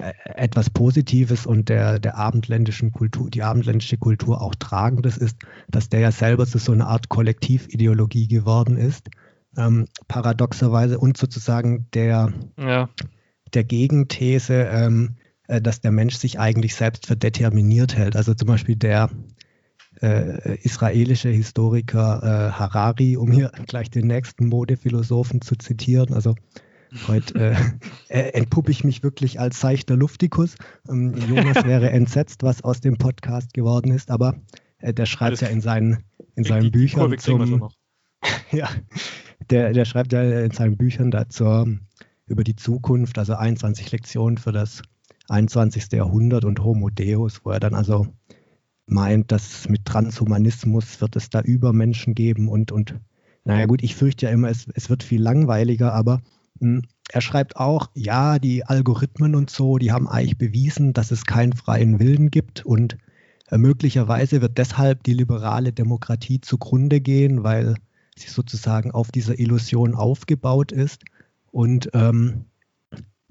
äh, etwas Positives und der, der abendländischen Kultur, die abendländische Kultur auch tragendes ist, dass der ja selber zu so einer Art Kollektivideologie geworden ist. Ähm, paradoxerweise und sozusagen der, ja. Der Gegenthese, ähm, äh, dass der Mensch sich eigentlich selbst für determiniert hält. Also zum Beispiel der äh, israelische Historiker äh, Harari, um hier [LAUGHS] gleich den nächsten Modephilosophen zu zitieren. Also Heute [LAUGHS] äh, entpuppe ich mich wirklich als seichter Luftikus. Ähm, Jonas wäre [LAUGHS] entsetzt, was aus dem Podcast geworden ist, aber äh, der schreibt ja in seinen, in seinen Büchern zum, ja, der, der schreibt ja in seinen Büchern dazu über die Zukunft, also 21 Lektionen für das 21. Jahrhundert und Homo Deus, wo er dann also meint, dass mit Transhumanismus wird es da Übermenschen geben und, und naja gut, ich fürchte ja immer, es, es wird viel langweiliger, aber hm, er schreibt auch, ja, die Algorithmen und so, die haben eigentlich bewiesen, dass es keinen freien Willen gibt und äh, möglicherweise wird deshalb die liberale Demokratie zugrunde gehen, weil sie sozusagen auf dieser Illusion aufgebaut ist. Und ähm,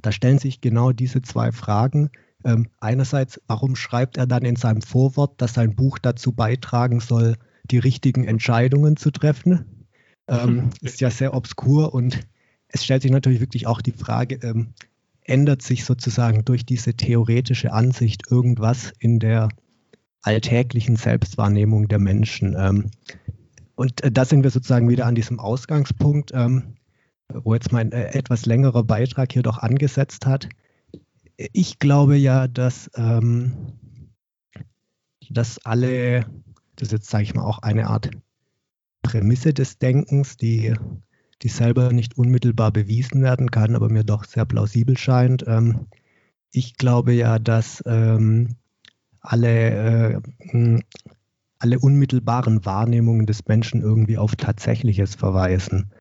da stellen sich genau diese zwei Fragen. Ähm, einerseits, warum schreibt er dann in seinem Vorwort, dass sein Buch dazu beitragen soll, die richtigen Entscheidungen zu treffen? Ähm, ist ja sehr obskur und es stellt sich natürlich wirklich auch die Frage, ähm, ändert sich sozusagen durch diese theoretische Ansicht irgendwas in der alltäglichen Selbstwahrnehmung der Menschen? Ähm, und äh, da sind wir sozusagen wieder an diesem Ausgangspunkt, ähm, wo jetzt mein äh, etwas längerer Beitrag hier doch angesetzt hat. Ich glaube ja, dass, ähm, dass alle, das ist jetzt, sage ich mal, auch eine Art Prämisse des Denkens, die die selber nicht unmittelbar bewiesen werden kann, aber mir doch sehr plausibel scheint. Ähm, ich glaube ja, dass ähm, alle, äh, alle unmittelbaren Wahrnehmungen des Menschen irgendwie auf Tatsächliches verweisen.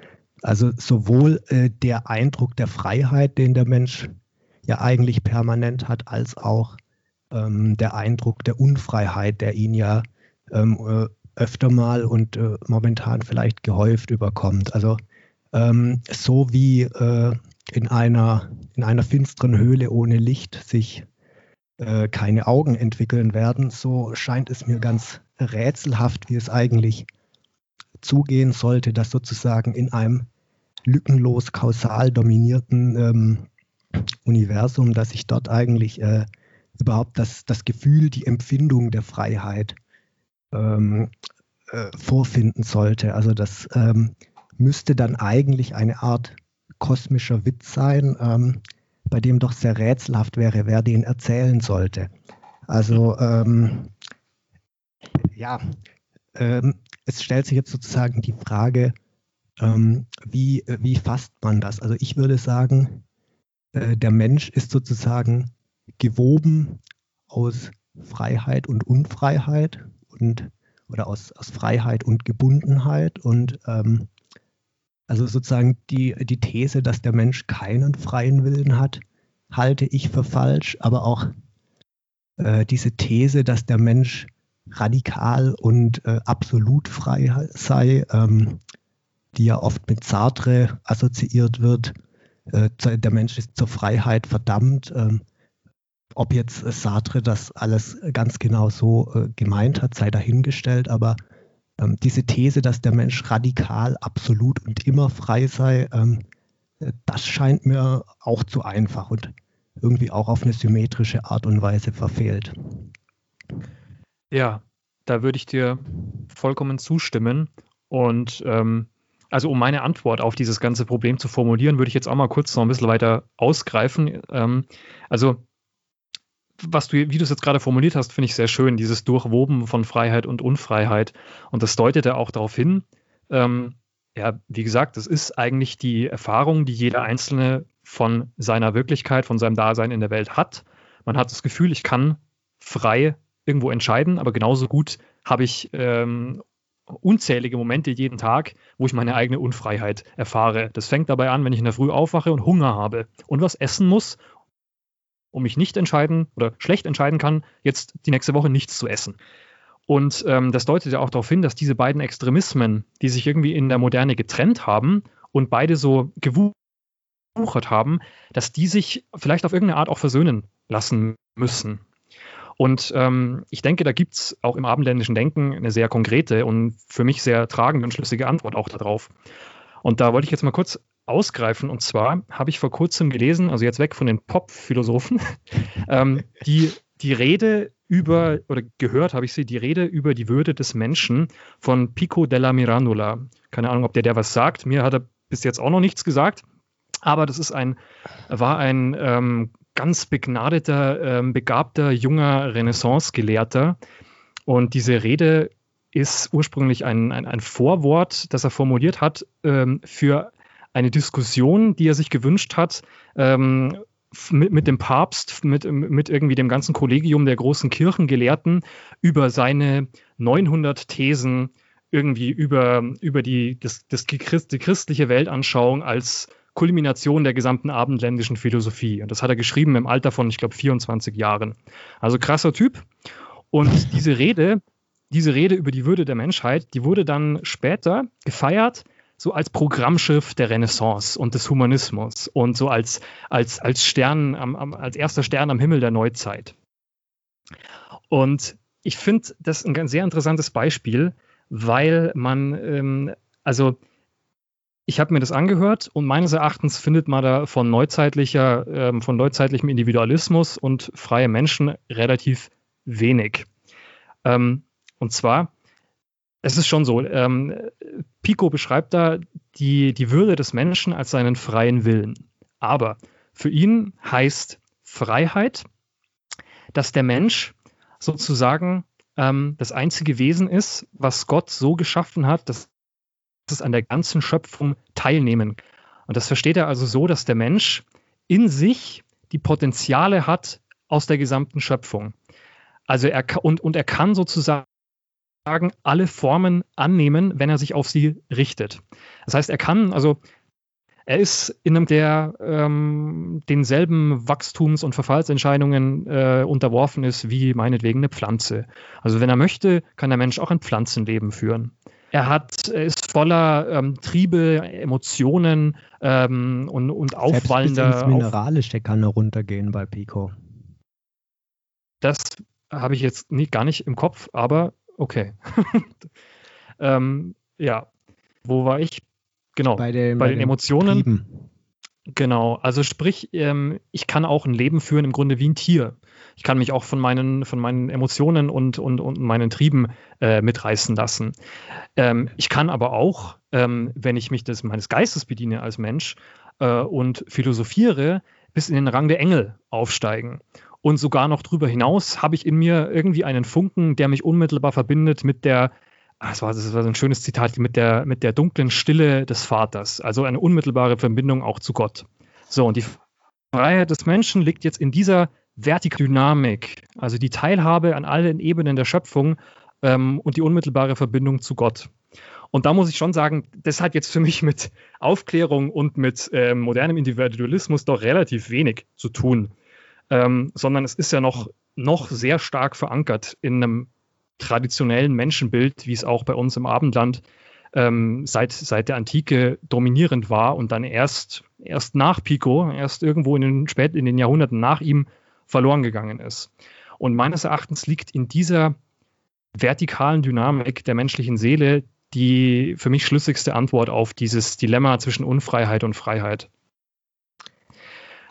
Also sowohl äh, der Eindruck der Freiheit, den der Mensch ja eigentlich permanent hat, als auch ähm, der Eindruck der Unfreiheit, der ihn ja ähm, äh, öfter mal und äh, momentan vielleicht gehäuft überkommt. Also ähm, so wie äh, in, einer, in einer finsteren Höhle ohne Licht sich äh, keine Augen entwickeln werden, so scheint es mir ganz rätselhaft, wie es eigentlich zugehen sollte, dass sozusagen in einem lückenlos kausal dominierten ähm, Universum, dass sich dort eigentlich äh, überhaupt das, das Gefühl, die Empfindung der Freiheit ähm, äh, vorfinden sollte. Also das ähm, müsste dann eigentlich eine Art kosmischer Witz sein, ähm, bei dem doch sehr rätselhaft wäre, wer den erzählen sollte. Also ähm, ja, ähm, es stellt sich jetzt sozusagen die Frage, ähm, wie, wie fasst man das? Also ich würde sagen, äh, der Mensch ist sozusagen gewoben aus Freiheit und Unfreiheit und oder aus, aus Freiheit und Gebundenheit und ähm, also sozusagen die, die These, dass der Mensch keinen freien Willen hat, halte ich für falsch, aber auch äh, diese These, dass der Mensch radikal und äh, absolut frei sei, ähm, die ja oft mit Sartre assoziiert wird. Äh, der Mensch ist zur Freiheit verdammt. Ähm, ob jetzt Sartre das alles ganz genau so äh, gemeint hat, sei dahingestellt, aber ähm, diese These, dass der Mensch radikal, absolut und immer frei sei, ähm, äh, das scheint mir auch zu einfach und irgendwie auch auf eine symmetrische Art und Weise verfehlt. Ja, da würde ich dir vollkommen zustimmen. Und ähm, also um meine Antwort auf dieses ganze Problem zu formulieren, würde ich jetzt auch mal kurz noch ein bisschen weiter ausgreifen. Ähm, also was du, wie du es jetzt gerade formuliert hast, finde ich sehr schön, dieses Durchwoben von Freiheit und Unfreiheit. Und das deutet ja auch darauf hin, ähm, ja, wie gesagt, das ist eigentlich die Erfahrung, die jeder Einzelne von seiner Wirklichkeit, von seinem Dasein in der Welt hat. Man hat das Gefühl, ich kann frei irgendwo entscheiden, aber genauso gut habe ich ähm, unzählige Momente jeden Tag, wo ich meine eigene Unfreiheit erfahre. Das fängt dabei an, wenn ich in der Früh aufwache und Hunger habe und was essen muss und mich nicht entscheiden oder schlecht entscheiden kann, jetzt die nächste Woche nichts zu essen. Und ähm, das deutet ja auch darauf hin, dass diese beiden Extremismen, die sich irgendwie in der Moderne getrennt haben und beide so gewuchert haben, dass die sich vielleicht auf irgendeine Art auch versöhnen lassen müssen. Und ähm, ich denke, da gibt es auch im abendländischen Denken eine sehr konkrete und für mich sehr tragende und schlüssige Antwort auch darauf. Und da wollte ich jetzt mal kurz ausgreifen. Und zwar habe ich vor kurzem gelesen, also jetzt weg von den Pop-Philosophen, [LAUGHS] ähm, die, die Rede über, oder gehört habe ich sie, die Rede über die Würde des Menschen von Pico della Mirandola. Keine Ahnung, ob der der was sagt. Mir hat er bis jetzt auch noch nichts gesagt. Aber das ist ein, war ein ähm, ganz begnadeter, ähm, begabter, junger Renaissance-Gelehrter. Und diese Rede ist ursprünglich ein, ein, ein Vorwort, das er formuliert hat ähm, für eine Diskussion, die er sich gewünscht hat, ähm, mit, mit, dem Papst, mit, mit irgendwie dem ganzen Kollegium der großen Kirchengelehrten über seine 900 Thesen irgendwie über, über die, das, das, die christliche Weltanschauung als Kulmination der gesamten abendländischen Philosophie. Und das hat er geschrieben im Alter von, ich glaube, 24 Jahren. Also krasser Typ. Und diese Rede, diese Rede über die Würde der Menschheit, die wurde dann später gefeiert so als Programmschiff der Renaissance und des Humanismus und so als, als, als Stern, am, am, als erster Stern am Himmel der Neuzeit. Und ich finde das ein ganz sehr interessantes Beispiel, weil man, ähm, also ich habe mir das angehört und meines Erachtens findet man da von neuzeitlicher, ähm, von neuzeitlichem Individualismus und freie Menschen relativ wenig. Ähm, und zwar es ist schon so, ähm, Pico beschreibt da die, die Würde des Menschen als seinen freien Willen. Aber für ihn heißt Freiheit, dass der Mensch sozusagen ähm, das einzige Wesen ist, was Gott so geschaffen hat, dass es an der ganzen Schöpfung teilnehmen. Und das versteht er also so, dass der Mensch in sich die Potenziale hat aus der gesamten Schöpfung. Also er und, und er kann sozusagen alle Formen annehmen, wenn er sich auf sie richtet. Das heißt, er kann, also er ist in einem der ähm, denselben Wachstums- und Verfallsentscheidungen äh, unterworfen ist wie meinetwegen eine Pflanze. Also wenn er möchte, kann der Mensch auch ein Pflanzenleben führen. Er hat, er ist voller ähm, Triebe, Emotionen ähm, und, und aufwallender. Selbst bis Mineralische kann er runtergehen bei Pico. Das habe ich jetzt nie, gar nicht im Kopf, aber okay. [LAUGHS] ähm, ja, wo war ich? Genau, bei den, bei den, den Emotionen. Trieben. Genau, also sprich, ähm, ich kann auch ein Leben führen im Grunde wie ein Tier. Ich kann mich auch von meinen, von meinen Emotionen und, und, und meinen Trieben äh, mitreißen lassen. Ähm, ich kann aber auch, ähm, wenn ich mich des, meines Geistes bediene als Mensch äh, und philosophiere, bis in den Rang der Engel aufsteigen. Und sogar noch darüber hinaus habe ich in mir irgendwie einen Funken, der mich unmittelbar verbindet mit der Ah, das war, das war so ein schönes Zitat mit der, mit der dunklen Stille des Vaters, also eine unmittelbare Verbindung auch zu Gott. So, und die Freiheit des Menschen liegt jetzt in dieser Vertikdynamik, also die Teilhabe an allen Ebenen der Schöpfung ähm, und die unmittelbare Verbindung zu Gott. Und da muss ich schon sagen, das hat jetzt für mich mit Aufklärung und mit ähm, modernem Individualismus doch relativ wenig zu tun, ähm, sondern es ist ja noch, noch sehr stark verankert in einem traditionellen Menschenbild, wie es auch bei uns im Abendland ähm, seit, seit der Antike dominierend war und dann erst, erst nach Pico, erst irgendwo in den, spät in den Jahrhunderten nach ihm verloren gegangen ist. Und meines Erachtens liegt in dieser vertikalen Dynamik der menschlichen Seele die für mich schlüssigste Antwort auf dieses Dilemma zwischen Unfreiheit und Freiheit.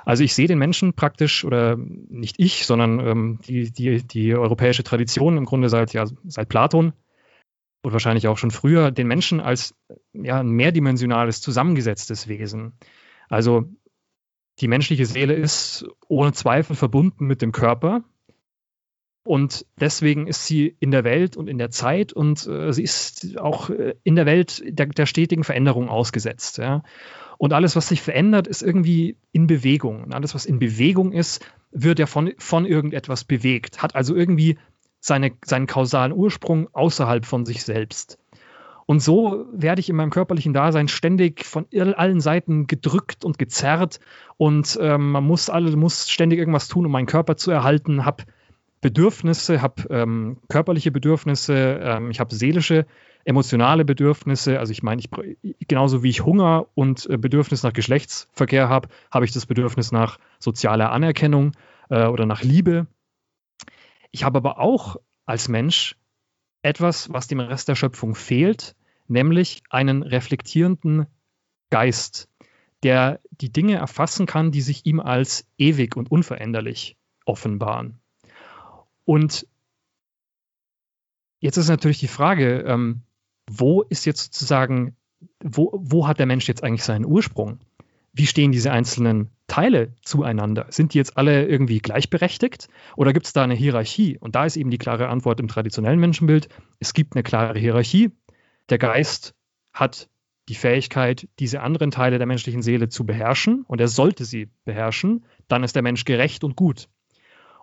Also ich sehe den Menschen praktisch, oder nicht ich, sondern ähm, die, die, die europäische Tradition im Grunde seit, ja, seit Platon und wahrscheinlich auch schon früher, den Menschen als ja, ein mehrdimensionales, zusammengesetztes Wesen. Also die menschliche Seele ist ohne Zweifel verbunden mit dem Körper. Und deswegen ist sie in der Welt und in der Zeit und äh, sie ist auch äh, in der Welt der, der stetigen Veränderung ausgesetzt. Ja. Und alles, was sich verändert, ist irgendwie in Bewegung. Und alles, was in Bewegung ist, wird ja von, von irgendetwas bewegt, hat also irgendwie seine, seinen kausalen Ursprung außerhalb von sich selbst. Und so werde ich in meinem körperlichen Dasein ständig von allen Seiten gedrückt und gezerrt und ähm, man muss alle muss ständig irgendwas tun, um meinen Körper zu erhalten. Habe Bedürfnisse, habe ähm, körperliche Bedürfnisse, ähm, ich habe seelische emotionale Bedürfnisse, also ich meine, ich, genauso wie ich Hunger und äh, Bedürfnis nach Geschlechtsverkehr habe, habe ich das Bedürfnis nach sozialer Anerkennung äh, oder nach Liebe. Ich habe aber auch als Mensch etwas, was dem Rest der Schöpfung fehlt, nämlich einen reflektierenden Geist, der die Dinge erfassen kann, die sich ihm als ewig und unveränderlich offenbaren. Und jetzt ist natürlich die Frage, ähm, wo ist jetzt sozusagen, wo, wo hat der Mensch jetzt eigentlich seinen Ursprung? Wie stehen diese einzelnen Teile zueinander? Sind die jetzt alle irgendwie gleichberechtigt oder gibt es da eine Hierarchie? Und da ist eben die klare Antwort im traditionellen Menschenbild, es gibt eine klare Hierarchie. Der Geist hat die Fähigkeit, diese anderen Teile der menschlichen Seele zu beherrschen und er sollte sie beherrschen, dann ist der Mensch gerecht und gut.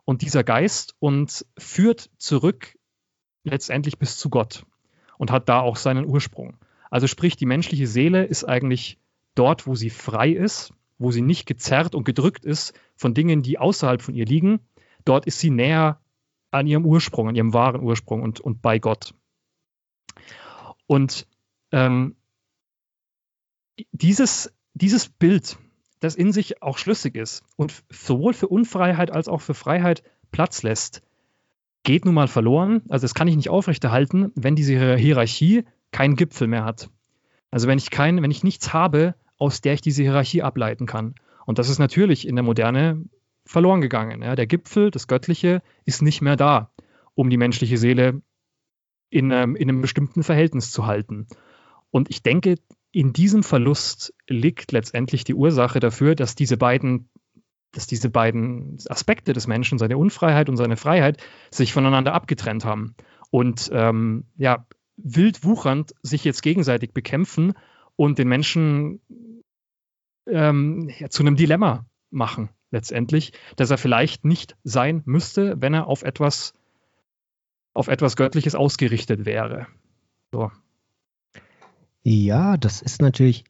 Und dieser Geist und führt zurück letztendlich bis zu Gott und hat da auch seinen Ursprung. Also sprich, die menschliche Seele ist eigentlich dort, wo sie frei ist, wo sie nicht gezerrt und gedrückt ist von Dingen, die außerhalb von ihr liegen. Dort ist sie näher an ihrem Ursprung, an ihrem wahren Ursprung und, und bei Gott. Und ähm, dieses, dieses Bild, das in sich auch schlüssig ist und sowohl für Unfreiheit als auch für Freiheit Platz lässt, geht nun mal verloren. Also das kann ich nicht aufrechterhalten, wenn diese Hierarchie keinen Gipfel mehr hat. Also wenn ich kein, wenn ich nichts habe, aus der ich diese Hierarchie ableiten kann. Und das ist natürlich in der Moderne verloren gegangen. Ja. Der Gipfel, das Göttliche, ist nicht mehr da, um die menschliche Seele in, ähm, in einem bestimmten Verhältnis zu halten. Und ich denke, in diesem Verlust liegt letztendlich die Ursache dafür, dass diese beiden dass diese beiden Aspekte des Menschen, seine Unfreiheit und seine Freiheit, sich voneinander abgetrennt haben und ähm, ja, wild wuchernd sich jetzt gegenseitig bekämpfen und den Menschen ähm, ja, zu einem Dilemma machen, letztendlich, dass er vielleicht nicht sein müsste, wenn er auf etwas auf etwas Göttliches ausgerichtet wäre. So. Ja, das ist natürlich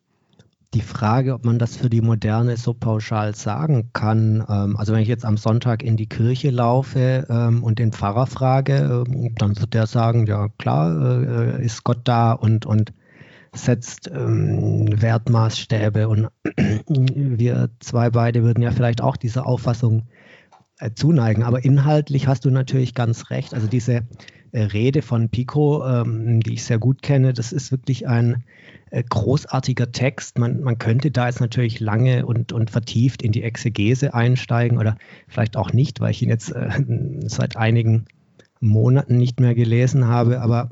die Frage, ob man das für die Moderne so pauschal sagen kann. Ähm, also wenn ich jetzt am Sonntag in die Kirche laufe ähm, und den Pfarrer frage, ähm, dann wird der sagen, ja klar, äh, ist Gott da und, und setzt Wertmaßstäbe. Und [CLEARS THROAT] wir zwei beide würden ja vielleicht auch dieser Auffassung zuneigen. Aber inhaltlich hast du natürlich ganz recht. Also diese äh, Rede von Pico, die ich sehr gut kenne, das ist wirklich ein äh, großartiger Text. Man, man könnte da jetzt natürlich lange und, und vertieft in die Exegese einsteigen oder vielleicht auch nicht, weil ich ihn jetzt äh, [LAUGHS] seit einigen Monaten nicht mehr gelesen habe. Aber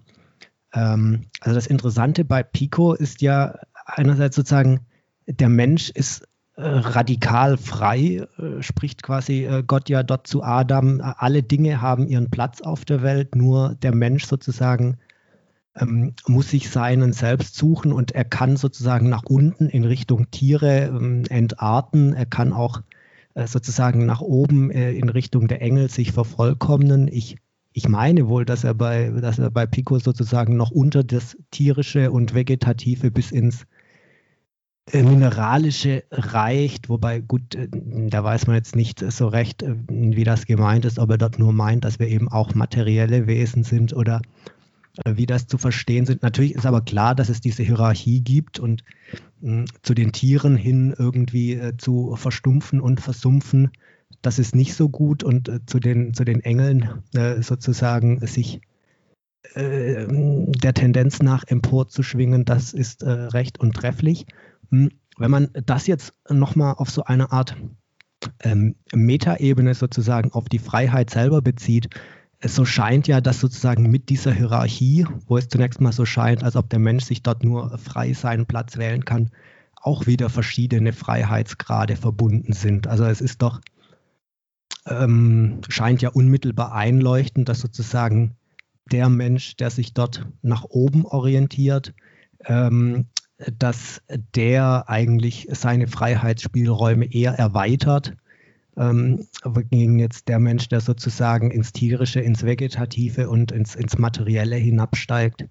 ähm, also das Interessante bei Pico ist ja einerseits sozusagen, der Mensch ist äh, radikal frei, äh, spricht quasi äh, Gott ja dort zu Adam, alle Dinge haben ihren Platz auf der Welt, nur der Mensch sozusagen ähm, muss sich seinen selbst suchen und er kann sozusagen nach unten in Richtung Tiere ähm, entarten. Er kann auch äh, sozusagen nach oben äh, in Richtung der Engel sich vervollkommnen. Ich, ich meine wohl, dass er, bei, dass er bei Pico sozusagen noch unter das tierische und vegetative bis ins äh, mineralische reicht, wobei gut, äh, da weiß man jetzt nicht so recht, äh, wie das gemeint ist, ob er dort nur meint, dass wir eben auch materielle Wesen sind oder äh, wie das zu verstehen sind. Natürlich ist aber klar, dass es diese Hierarchie gibt und hm, zu den Tieren hin irgendwie äh, zu verstumpfen und versumpfen, das ist nicht so gut und äh, zu, den, zu den Engeln äh, sozusagen sich äh, der Tendenz nach emporzuschwingen, das ist äh, recht und trefflich. Hm, wenn man das jetzt nochmal auf so eine Art ähm, Metaebene sozusagen auf die Freiheit selber bezieht, so scheint ja, dass sozusagen mit dieser Hierarchie, wo es zunächst mal so scheint, als ob der Mensch sich dort nur frei seinen Platz wählen kann, auch wieder verschiedene Freiheitsgrade verbunden sind. Also es ist doch, ähm, scheint ja unmittelbar einleuchtend, dass sozusagen der Mensch, der sich dort nach oben orientiert, ähm, dass der eigentlich seine Freiheitsspielräume eher erweitert ähm, gegen jetzt der Mensch, der sozusagen ins Tierische, ins Vegetative und ins, ins Materielle hinabsteigt,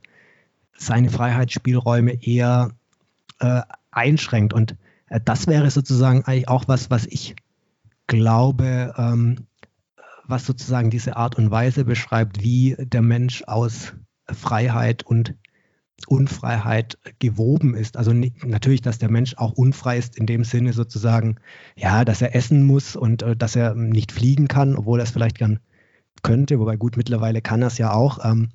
seine Freiheitsspielräume eher äh, einschränkt. Und äh, das wäre sozusagen eigentlich auch was, was ich glaube, ähm, was sozusagen diese Art und Weise beschreibt, wie der Mensch aus Freiheit und Unfreiheit gewoben ist. Also natürlich, dass der Mensch auch unfrei ist in dem Sinne sozusagen, ja, dass er essen muss und äh, dass er nicht fliegen kann, obwohl er es vielleicht gern könnte, wobei gut, mittlerweile kann er es ja auch. Ähm,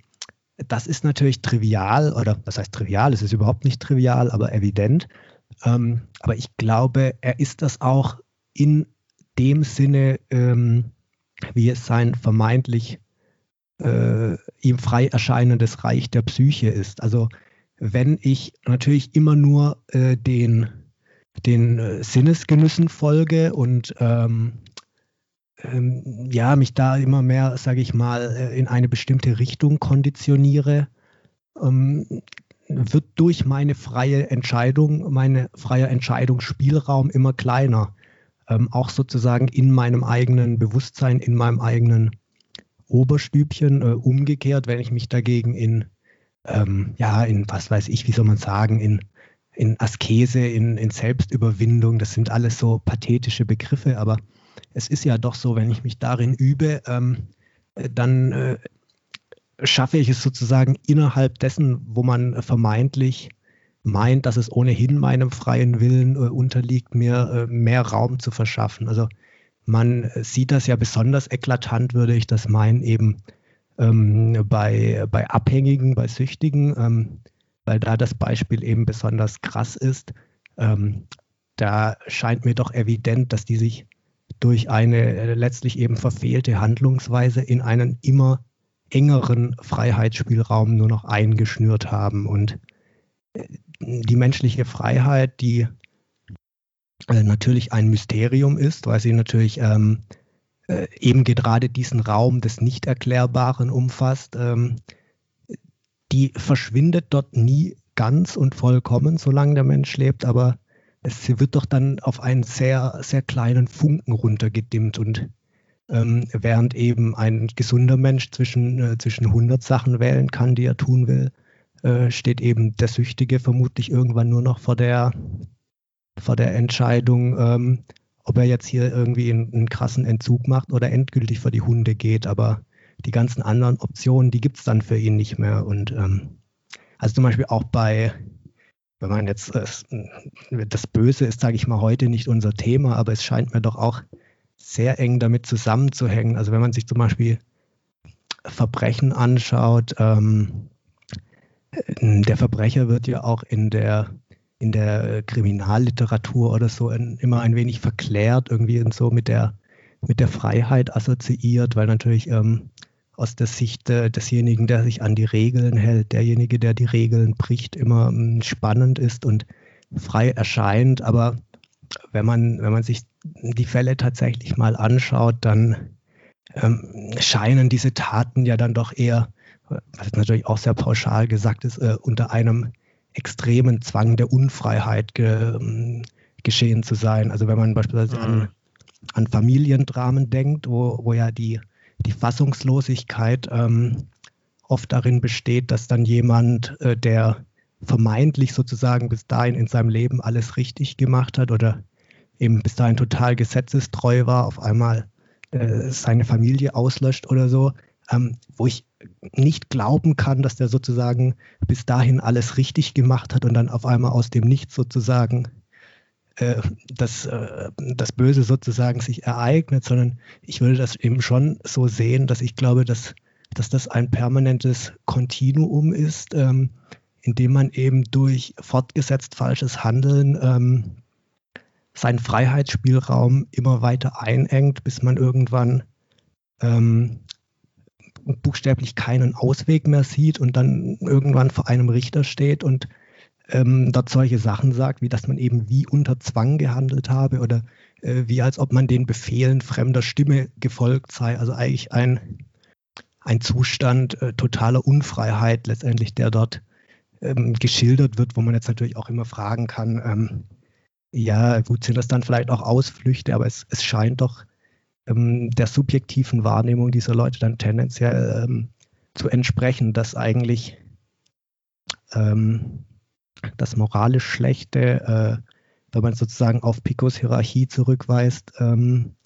das ist natürlich trivial oder das heißt trivial, es ist überhaupt nicht trivial, aber evident. Ähm, aber ich glaube, er ist das auch in dem Sinne, ähm, wie es sein vermeintlich äh, ihm frei erscheinendes Reich der Psyche ist. Also wenn ich natürlich immer nur äh, den, den äh, Sinnesgenüssen folge und ähm, ähm, ja, mich da immer mehr, sage ich mal, äh, in eine bestimmte Richtung konditioniere, ähm, wird durch meine freie Entscheidung, meine freie Entscheidungsspielraum immer kleiner. Ähm, auch sozusagen in meinem eigenen Bewusstsein, in meinem eigenen Oberstübchen. Äh, umgekehrt, wenn ich mich dagegen in, ähm, ja, in, was weiß ich, wie soll man sagen, in, in Askese, in, in Selbstüberwindung, das sind alles so pathetische Begriffe, aber es ist ja doch so, wenn ich mich darin übe, ähm, äh, dann äh, schaffe ich es sozusagen innerhalb dessen, wo man vermeintlich meint, dass es ohnehin meinem freien Willen äh, unterliegt, mir äh, mehr Raum zu verschaffen. Also man sieht das ja besonders eklatant, würde ich das meinen, eben ähm, bei, bei Abhängigen, bei Süchtigen, ähm, weil da das Beispiel eben besonders krass ist. Ähm, da scheint mir doch evident, dass die sich durch eine äh, letztlich eben verfehlte Handlungsweise in einen immer engeren Freiheitsspielraum nur noch eingeschnürt haben. Und äh, die menschliche Freiheit, die äh, natürlich ein Mysterium ist, weil sie natürlich ähm, äh, eben gerade diesen Raum des Nicht-Erklärbaren umfasst. Ähm, die verschwindet dort nie ganz und vollkommen, solange der Mensch lebt, aber es, sie wird doch dann auf einen sehr, sehr kleinen Funken runtergedimmt und ähm, während eben ein gesunder Mensch zwischen, äh, zwischen 100 Sachen wählen kann, die er tun will, äh, steht eben der Süchtige vermutlich irgendwann nur noch vor der, vor der Entscheidung, ähm, ob er jetzt hier irgendwie einen, einen, krassen Entzug macht oder endgültig vor die Hunde geht. Aber die ganzen anderen Optionen, die gibt es dann für ihn nicht mehr. Und ähm, also zum Beispiel auch bei, wenn man jetzt, äh, das Böse ist, sage ich mal, heute nicht unser Thema, aber es scheint mir doch auch sehr eng damit zusammenzuhängen. Also wenn man sich zum Beispiel Verbrechen anschaut, ähm, der Verbrecher wird ja auch in der, in der Kriminalliteratur oder so ein, immer ein wenig verklärt, irgendwie so mit der, mit der Freiheit assoziiert, weil natürlich ähm, aus der Sicht äh, desjenigen, der sich an die Regeln hält, derjenige, der die Regeln bricht, immer ähm, spannend ist und frei erscheint. Aber wenn man, wenn man sich die Fälle tatsächlich mal anschaut, dann ähm, scheinen diese Taten ja dann doch eher, was natürlich auch sehr pauschal gesagt ist, äh, unter einem extremen Zwang der Unfreiheit ge, ähm, geschehen zu sein. Also wenn man beispielsweise mhm. an, an Familiendramen denkt, wo, wo ja die, die Fassungslosigkeit ähm, oft darin besteht, dass dann jemand, äh, der vermeintlich sozusagen bis dahin in seinem Leben alles richtig gemacht hat oder eben bis dahin total gesetzestreu war, auf einmal äh, seine Familie auslöscht oder so, ähm, wo ich nicht glauben kann, dass der sozusagen bis dahin alles richtig gemacht hat und dann auf einmal aus dem Nichts sozusagen äh, das, äh, das Böse sozusagen sich ereignet, sondern ich würde das eben schon so sehen, dass ich glaube, dass, dass das ein permanentes Kontinuum ist, ähm, in dem man eben durch fortgesetzt falsches Handeln ähm, seinen Freiheitsspielraum immer weiter einengt, bis man irgendwann ähm, buchstäblich keinen Ausweg mehr sieht und dann irgendwann vor einem Richter steht und ähm, dort solche Sachen sagt, wie dass man eben wie unter Zwang gehandelt habe oder äh, wie als ob man den Befehlen fremder Stimme gefolgt sei. Also eigentlich ein, ein Zustand äh, totaler Unfreiheit letztendlich, der dort ähm, geschildert wird, wo man jetzt natürlich auch immer fragen kann, ähm, ja, gut, sind das dann vielleicht auch Ausflüchte, aber es, es scheint doch ähm, der subjektiven Wahrnehmung dieser Leute dann tendenziell ähm, zu entsprechen, dass eigentlich ähm, das moralisch Schlechte, äh, wenn man sozusagen auf Picos Hierarchie zurückweist, ähm,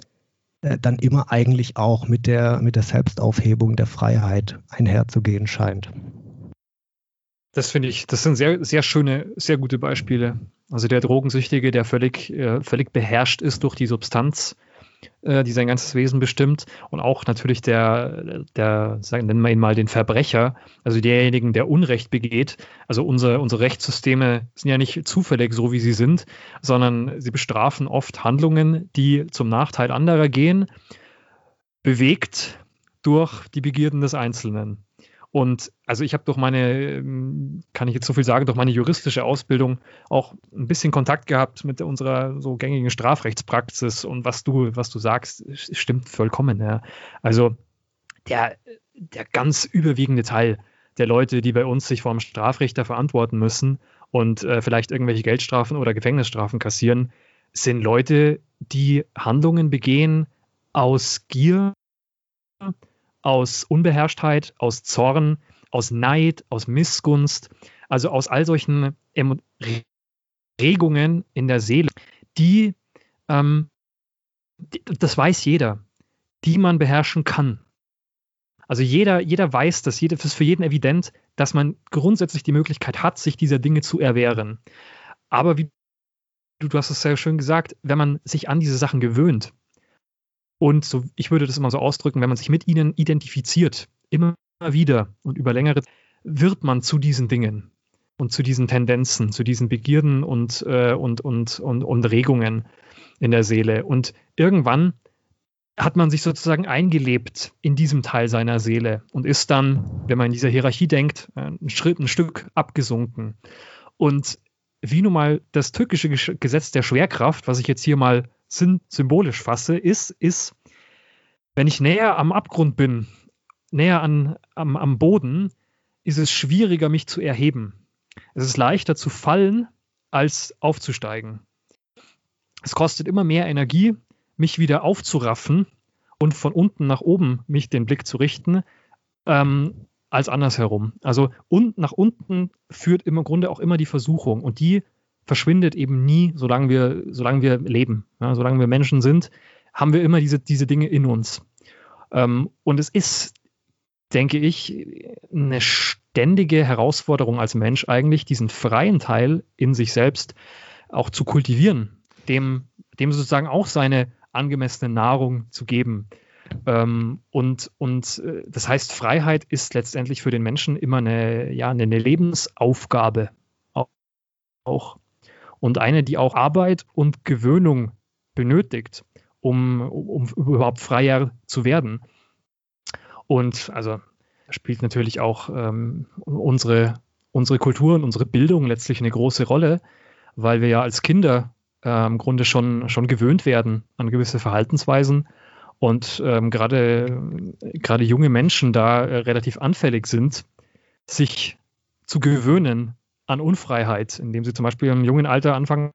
äh, dann immer eigentlich auch mit der, mit der Selbstaufhebung der Freiheit einherzugehen scheint. Das finde ich, das sind sehr, sehr schöne, sehr gute Beispiele. Also der Drogensüchtige, der völlig, äh, völlig beherrscht ist durch die Substanz, die sein ganzes Wesen bestimmt. Und auch natürlich der, der, sagen, nennen wir ihn mal den Verbrecher, also derjenigen, der Unrecht begeht. Also unsere, unsere Rechtssysteme sind ja nicht zufällig so, wie sie sind, sondern sie bestrafen oft Handlungen, die zum Nachteil anderer gehen, bewegt durch die Begierden des Einzelnen. Und also ich habe durch meine, ähm, kann ich jetzt so viel sagen, durch meine juristische Ausbildung auch ein bisschen Kontakt gehabt mit unserer so gängigen Strafrechtspraxis und was du, was du sagst, stimmt vollkommen. Ja. Also der, der ganz überwiegende Teil der Leute, die bei uns sich vor dem Strafrichter verantworten müssen und äh, vielleicht irgendwelche Geldstrafen oder Gefängnisstrafen kassieren, sind Leute, die Handlungen begehen aus Gier, aus Unbeherrschtheit, aus Zorn, aus Neid, aus Missgunst, also aus all solchen Regungen in der Seele, die, ähm, die, das weiß jeder, die man beherrschen kann. Also jeder, jeder weiß das, jeder, das ist für jeden evident, dass man grundsätzlich die Möglichkeit hat, sich dieser Dinge zu erwehren. Aber wie du, du hast es sehr schön gesagt, wenn man sich an diese Sachen gewöhnt, und so, ich würde das immer so ausdrücken, wenn man sich mit ihnen identifiziert, immer wieder und über längere Zeit, wird man zu diesen Dingen und zu diesen Tendenzen, zu diesen Begierden und, äh, und, und, und, und Regungen in der Seele. Und irgendwann hat man sich sozusagen eingelebt in diesem Teil seiner Seele und ist dann, wenn man in dieser Hierarchie denkt, ein Schritt, ein Stück abgesunken. Und wie nun mal das türkische Gesetz der Schwerkraft, was ich jetzt hier mal symbolisch fasse, ist, ist, wenn ich näher am Abgrund bin, näher an, am, am Boden, ist es schwieriger, mich zu erheben. Es ist leichter zu fallen, als aufzusteigen. Es kostet immer mehr Energie, mich wieder aufzuraffen und von unten nach oben mich den Blick zu richten, ähm, als andersherum. Also und nach unten führt im Grunde auch immer die Versuchung und die verschwindet eben nie, solange wir, solange wir leben. Ja, solange wir Menschen sind, haben wir immer diese, diese Dinge in uns. Ähm, und es ist, denke ich, eine ständige Herausforderung als Mensch eigentlich, diesen freien Teil in sich selbst auch zu kultivieren, dem, dem sozusagen auch seine angemessene Nahrung zu geben. Ähm, und, und äh, das heißt, Freiheit ist letztendlich für den Menschen immer eine, ja, eine Lebensaufgabe auch. Und eine, die auch Arbeit und Gewöhnung benötigt, um, um überhaupt freier zu werden. Und also spielt natürlich auch ähm, unsere, unsere Kultur und unsere Bildung letztlich eine große Rolle, weil wir ja als Kinder äh, im Grunde schon, schon gewöhnt werden an gewisse Verhaltensweisen und ähm, gerade gerade junge Menschen da äh, relativ anfällig sind, sich zu gewöhnen an Unfreiheit, indem sie zum Beispiel im jungen Alter anfangen,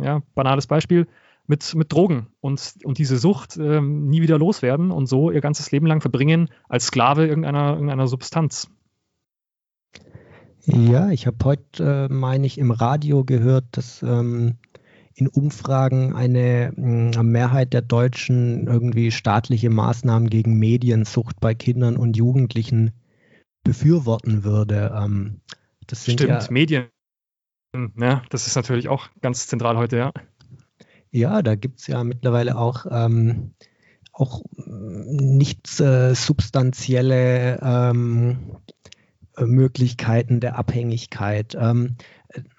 ja, banales Beispiel, mit, mit Drogen und, und diese Sucht ähm, nie wieder loswerden und so ihr ganzes Leben lang verbringen als Sklave irgendeiner, irgendeiner Substanz. Ja, ich habe heute, äh, meine ich, im Radio gehört, dass ähm, in Umfragen eine hm, Mehrheit der Deutschen irgendwie staatliche Maßnahmen gegen Mediensucht bei Kindern und Jugendlichen befürworten würde. Ähm, das Stimmt, ja, Medien. Ja, das ist natürlich auch ganz zentral heute, ja. Ja, da gibt es ja mittlerweile auch, ähm, auch nicht äh, substanzielle ähm, Möglichkeiten der Abhängigkeit. Ähm,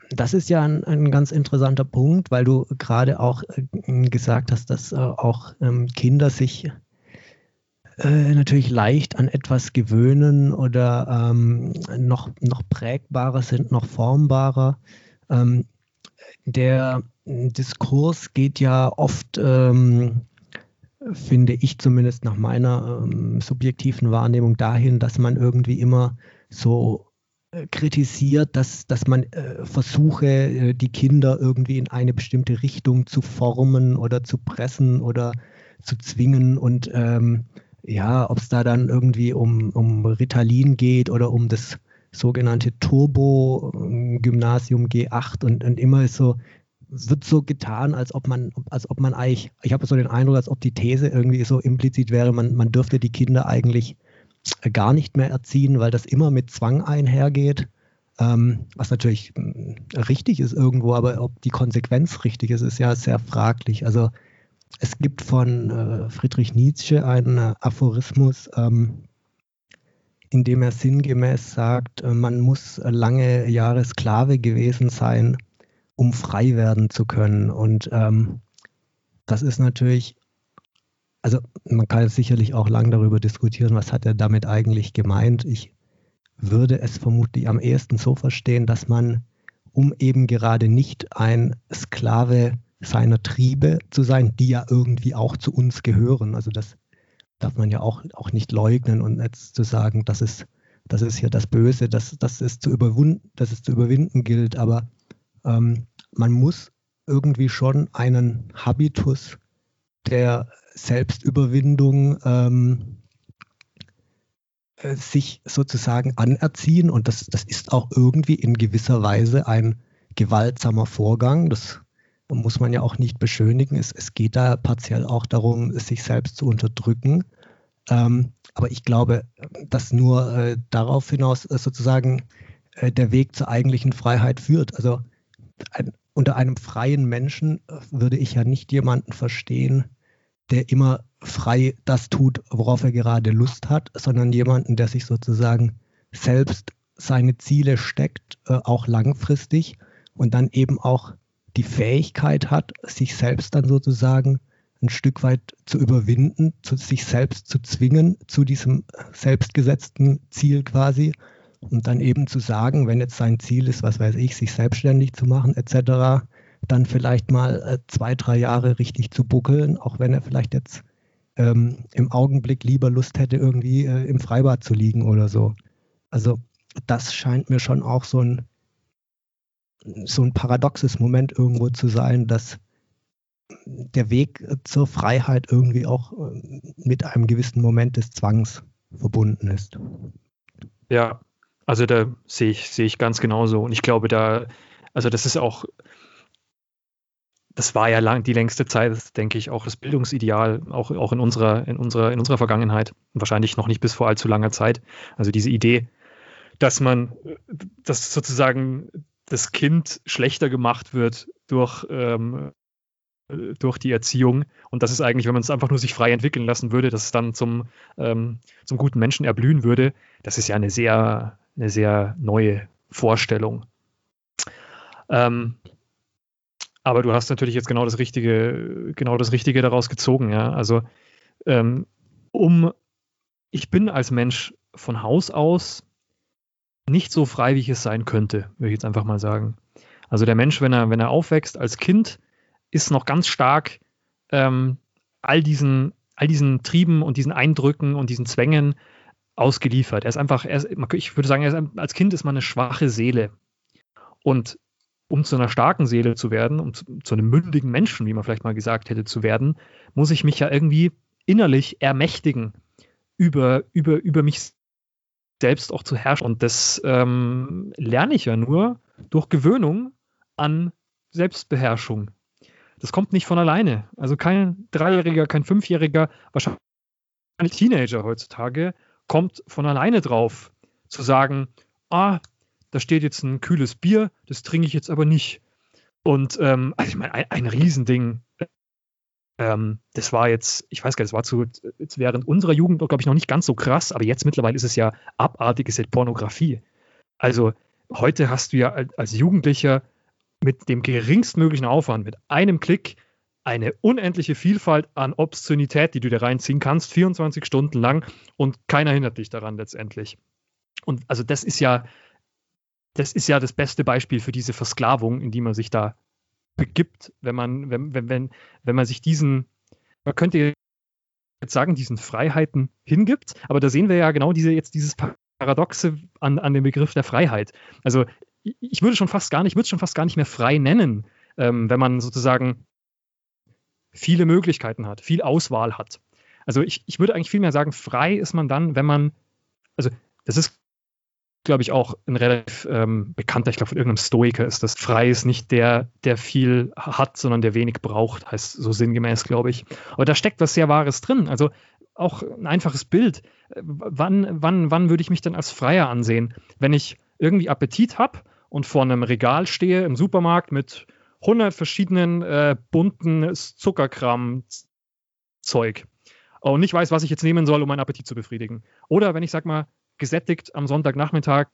das ist ja ein, ein, ganz interessanter Punkt, weil du gerade auch äh, gesagt hast, dass äh, auch ähm, Kinder sich äh, natürlich leicht an etwas gewöhnen oder ähm, noch, noch prägbarer sind, noch formbarer. Ähm, der Diskurs geht ja oft, ähm, finde ich zumindest nach meiner ähm, subjektiven Wahrnehmung, dahin, dass man irgendwie immer so äh, kritisiert, dass, dass man äh, versuche, äh, die Kinder irgendwie in eine bestimmte Richtung zu formen oder zu pressen oder zu zwingen und ähm, ja, ob es da dann irgendwie um, um Ritalin geht oder um das sogenannte Turbo-Gymnasium G8 und, und immer ist so, wird so getan, als ob man, als ob man eigentlich, ich habe so den Eindruck, als ob die These irgendwie so implizit wäre, man, man dürfte die Kinder eigentlich gar nicht mehr erziehen, weil das immer mit Zwang einhergeht. Ähm, was natürlich hm, richtig ist irgendwo, aber ob die Konsequenz richtig ist, ist ja sehr fraglich. Also es gibt von äh, Friedrich Nietzsche einen Aphorismus, ähm, in dem er sinngemäß sagt, äh, man muss lange Jahre Sklave gewesen sein, um frei werden zu können. Und ähm, das ist natürlich, also man kann sicherlich auch lang darüber diskutieren, was hat er damit eigentlich gemeint. Ich würde es vermutlich am ehesten so verstehen, dass man, um eben gerade nicht ein Sklave seiner Triebe zu sein, die ja irgendwie auch zu uns gehören. Also das darf man ja auch, auch nicht leugnen und jetzt zu sagen, das ist, das ist hier das Böse, das, das, ist zu das es zu überwinden gilt, aber ähm, man muss irgendwie schon einen Habitus der Selbstüberwindung ähm, äh, sich sozusagen anerziehen und das, das ist auch irgendwie in gewisser Weise ein gewaltsamer Vorgang. Das muss man ja auch nicht beschönigen. Es, es geht da partiell auch darum, sich selbst zu unterdrücken. Ähm, aber ich glaube, dass nur äh, darauf hinaus äh, sozusagen äh, der Weg zur eigentlichen Freiheit führt. Also ein, unter einem freien Menschen äh, würde ich ja nicht jemanden verstehen, der immer frei das tut, worauf er gerade Lust hat, sondern jemanden, der sich sozusagen selbst seine Ziele steckt, äh, auch langfristig und dann eben auch die Fähigkeit hat, sich selbst dann sozusagen ein Stück weit zu überwinden, zu sich selbst zu zwingen, zu diesem selbstgesetzten Ziel quasi. Und dann eben zu sagen, wenn jetzt sein Ziel ist, was weiß ich, sich selbstständig zu machen etc., dann vielleicht mal äh, zwei, drei Jahre richtig zu buckeln, auch wenn er vielleicht jetzt ähm, im Augenblick lieber Lust hätte, irgendwie äh, im Freibad zu liegen oder so. Also das scheint mir schon auch so ein so ein paradoxes Moment irgendwo zu sein, dass der Weg zur Freiheit irgendwie auch äh, mit einem gewissen Moment des Zwangs verbunden ist. Ja, also da sehe ich, sehe ich ganz genauso. Und ich glaube, da, also das ist auch, das war ja lang, die längste Zeit, denke ich, auch das Bildungsideal, auch, auch in, unserer, in, unserer, in unserer Vergangenheit. Wahrscheinlich noch nicht bis vor allzu langer Zeit. Also diese Idee, dass man, dass sozusagen das Kind schlechter gemacht wird durch, ähm, durch die Erziehung und das ist eigentlich, wenn man es einfach nur sich frei entwickeln lassen würde, dass es dann zum, ähm, zum guten Menschen erblühen würde, das ist ja eine sehr, eine sehr neue Vorstellung. Ähm, aber du hast natürlich jetzt genau das Richtige, genau das Richtige daraus gezogen, ja. Also ähm, um ich bin als Mensch von Haus aus nicht so frei, wie ich es sein könnte, würde ich jetzt einfach mal sagen. Also der Mensch, wenn er, wenn er aufwächst als Kind, ist noch ganz stark ähm, all diesen, all diesen Trieben und diesen Eindrücken und diesen Zwängen ausgeliefert. Er ist einfach, er ist, ich würde sagen, ist, als Kind ist man eine schwache Seele. Und um zu einer starken Seele zu werden, um zu, zu, einem mündigen Menschen, wie man vielleicht mal gesagt hätte, zu werden, muss ich mich ja irgendwie innerlich ermächtigen, über, über, über mich selbst auch zu herrschen. Und das ähm, lerne ich ja nur durch Gewöhnung an Selbstbeherrschung. Das kommt nicht von alleine. Also kein Dreijähriger, kein Fünfjähriger, wahrscheinlich Teenager heutzutage, kommt von alleine drauf, zu sagen, ah, da steht jetzt ein kühles Bier, das trinke ich jetzt aber nicht. Und ähm, also ich meine, ein, ein Riesending. Ähm, das war jetzt, ich weiß gar nicht, das war zu, während unserer Jugend, glaube ich, noch nicht ganz so krass, aber jetzt mittlerweile ist es ja abartig, ist ja Pornografie. Also heute hast du ja als Jugendlicher mit dem geringstmöglichen Aufwand, mit einem Klick, eine unendliche Vielfalt an Obszönität, die du dir reinziehen kannst, 24 Stunden lang und keiner hindert dich daran letztendlich. Und also das ist ja, das ist ja das beste Beispiel für diese Versklavung, in die man sich da begibt, wenn man, wenn, wenn, wenn, wenn man sich diesen, man könnte jetzt sagen, diesen Freiheiten hingibt, aber da sehen wir ja genau diese, jetzt dieses Paradoxe an, an dem Begriff der Freiheit. Also ich würde schon fast gar nicht, würde schon fast gar nicht mehr frei nennen, ähm, wenn man sozusagen viele Möglichkeiten hat, viel Auswahl hat. Also ich, ich würde eigentlich vielmehr sagen, frei ist man dann, wenn man, also das ist, glaube ich, auch ein relativ ähm, bekannter, ich glaube, von irgendeinem Stoiker ist das, frei ist nicht der, der viel hat, sondern der wenig braucht, heißt so sinngemäß, glaube ich. Aber da steckt was sehr Wahres drin. Also auch ein einfaches Bild. Wann, wann, wann würde ich mich denn als Freier ansehen? Wenn ich irgendwie Appetit habe und vor einem Regal stehe im Supermarkt mit 100 verschiedenen äh, bunten Zuckerkram-Zeug und nicht weiß, was ich jetzt nehmen soll, um meinen Appetit zu befriedigen. Oder wenn ich, sag mal, gesättigt am Sonntagnachmittag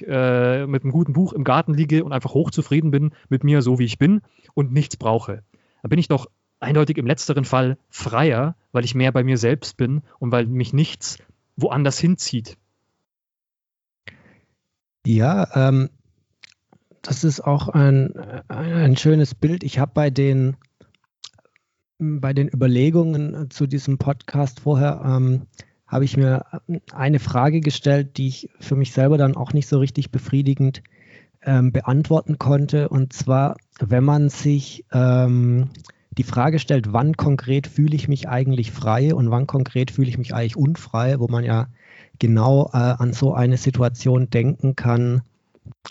äh, mit einem guten Buch im Garten liege und einfach hochzufrieden bin mit mir, so wie ich bin und nichts brauche. Dann bin ich doch eindeutig im letzteren Fall freier, weil ich mehr bei mir selbst bin und weil mich nichts woanders hinzieht. Ja, ähm, das ist auch ein, ein schönes Bild. Ich habe bei den, bei den Überlegungen zu diesem Podcast vorher, ähm, habe ich mir eine Frage gestellt, die ich für mich selber dann auch nicht so richtig befriedigend ähm, beantworten konnte. Und zwar, wenn man sich ähm, die Frage stellt, wann konkret fühle ich mich eigentlich frei und wann konkret fühle ich mich eigentlich unfrei, wo man ja genau äh, an so eine Situation denken kann,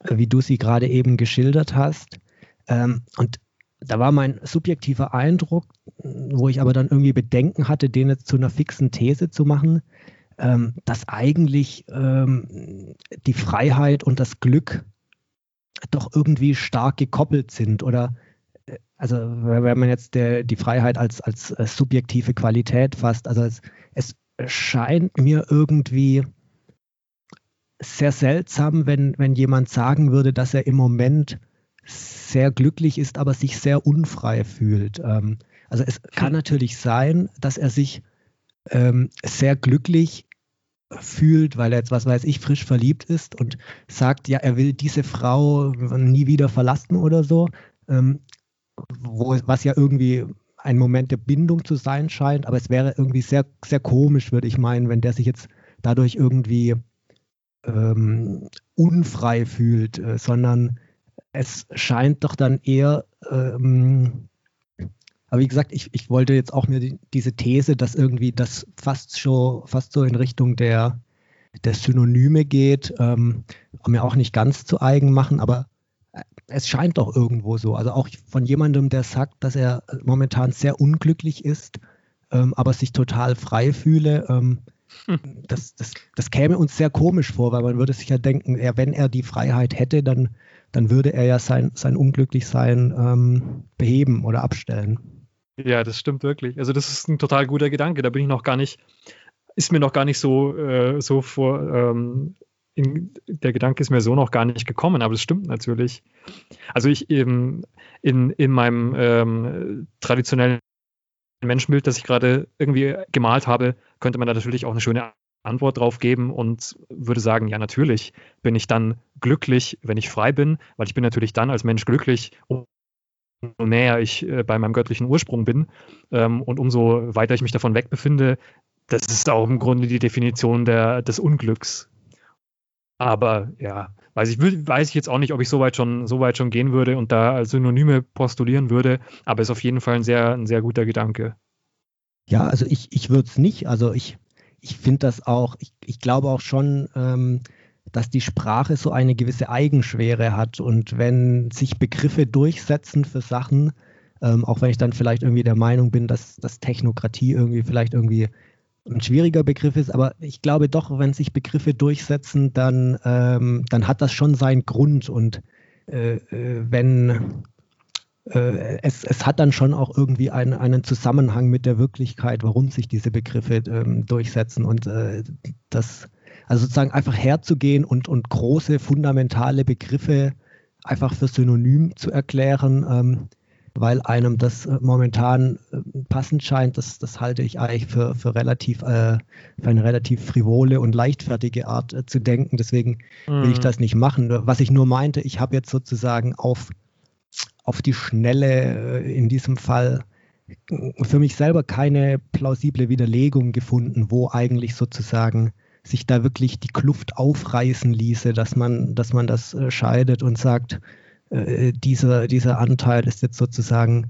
wie du sie gerade eben geschildert hast. Ähm, und da war mein subjektiver Eindruck, wo ich aber dann irgendwie Bedenken hatte, den jetzt zu einer fixen These zu machen, ähm, dass eigentlich ähm, die Freiheit und das Glück doch irgendwie stark gekoppelt sind oder äh, also wenn man jetzt der, die Freiheit als, als, als subjektive Qualität fasst, also es, es scheint mir irgendwie sehr seltsam, wenn, wenn jemand sagen würde, dass er im Moment sehr glücklich ist, aber sich sehr unfrei fühlt. Ähm, also es kann hm. natürlich sein, dass er sich ähm, sehr glücklich fühlt, weil er jetzt, was weiß ich, frisch verliebt ist und sagt, ja, er will diese Frau nie wieder verlassen oder so, ähm, wo, was ja irgendwie ein Moment der Bindung zu sein scheint, aber es wäre irgendwie sehr, sehr komisch, würde ich meinen, wenn der sich jetzt dadurch irgendwie ähm, unfrei fühlt, äh, sondern es scheint doch dann eher, ähm, Aber wie gesagt, ich, ich wollte jetzt auch mir die, diese These, dass irgendwie das fast schon, fast so in Richtung der, der Synonyme geht, ähm, mir auch nicht ganz zu eigen machen, aber äh, es scheint doch irgendwo so. Also auch von jemandem, der sagt, dass er momentan sehr unglücklich ist, ähm, aber sich total frei fühle. Ähm, hm. das, das, das käme uns sehr komisch vor, weil man würde sich ja denken, er, wenn er die Freiheit hätte, dann, dann würde er ja sein, sein Unglücklichsein ähm, beheben oder abstellen. Ja, das stimmt wirklich. Also das ist ein total guter Gedanke. Da bin ich noch gar nicht, ist mir noch gar nicht so, äh, so vor, ähm, in, der Gedanke ist mir so noch gar nicht gekommen, aber es stimmt natürlich. Also ich eben in, in meinem ähm, traditionellen Menschenbild, das ich gerade irgendwie gemalt habe, könnte man da natürlich auch eine schöne Antwort drauf geben und würde sagen, ja, natürlich bin ich dann glücklich, wenn ich frei bin, weil ich bin natürlich dann als Mensch glücklich, umso näher ich äh, bei meinem göttlichen Ursprung bin ähm, und umso weiter ich mich davon weg befinde. Das ist auch im Grunde die Definition der, des Unglücks. Aber ja, weiß ich, weiß ich jetzt auch nicht, ob ich so weit schon, so weit schon gehen würde und da Synonyme postulieren würde, aber ist auf jeden Fall ein sehr, ein sehr guter Gedanke. Ja, also ich, ich würde es nicht. Also ich, ich finde das auch, ich, ich glaube auch schon, ähm, dass die Sprache so eine gewisse Eigenschwere hat. Und wenn sich Begriffe durchsetzen für Sachen, ähm, auch wenn ich dann vielleicht irgendwie der Meinung bin, dass, dass Technokratie irgendwie vielleicht irgendwie ein schwieriger Begriff ist, aber ich glaube doch, wenn sich Begriffe durchsetzen, dann, ähm, dann hat das schon seinen Grund und äh, äh, wenn äh, es, es hat dann schon auch irgendwie einen, einen Zusammenhang mit der Wirklichkeit, warum sich diese Begriffe ähm, durchsetzen und äh, das, also sozusagen einfach herzugehen und, und große fundamentale Begriffe einfach für synonym zu erklären, ähm, weil einem das äh, momentan äh, passend scheint, das, das halte ich eigentlich für, für, relativ, äh, für eine relativ frivole und leichtfertige Art äh, zu denken. Deswegen will ich mhm. das nicht machen. Was ich nur meinte, ich habe jetzt sozusagen auf, auf die Schnelle äh, in diesem Fall für mich selber keine plausible Widerlegung gefunden, wo eigentlich sozusagen sich da wirklich die Kluft aufreißen ließe, dass man, dass man das äh, scheidet und sagt, äh, dieser, dieser Anteil ist jetzt sozusagen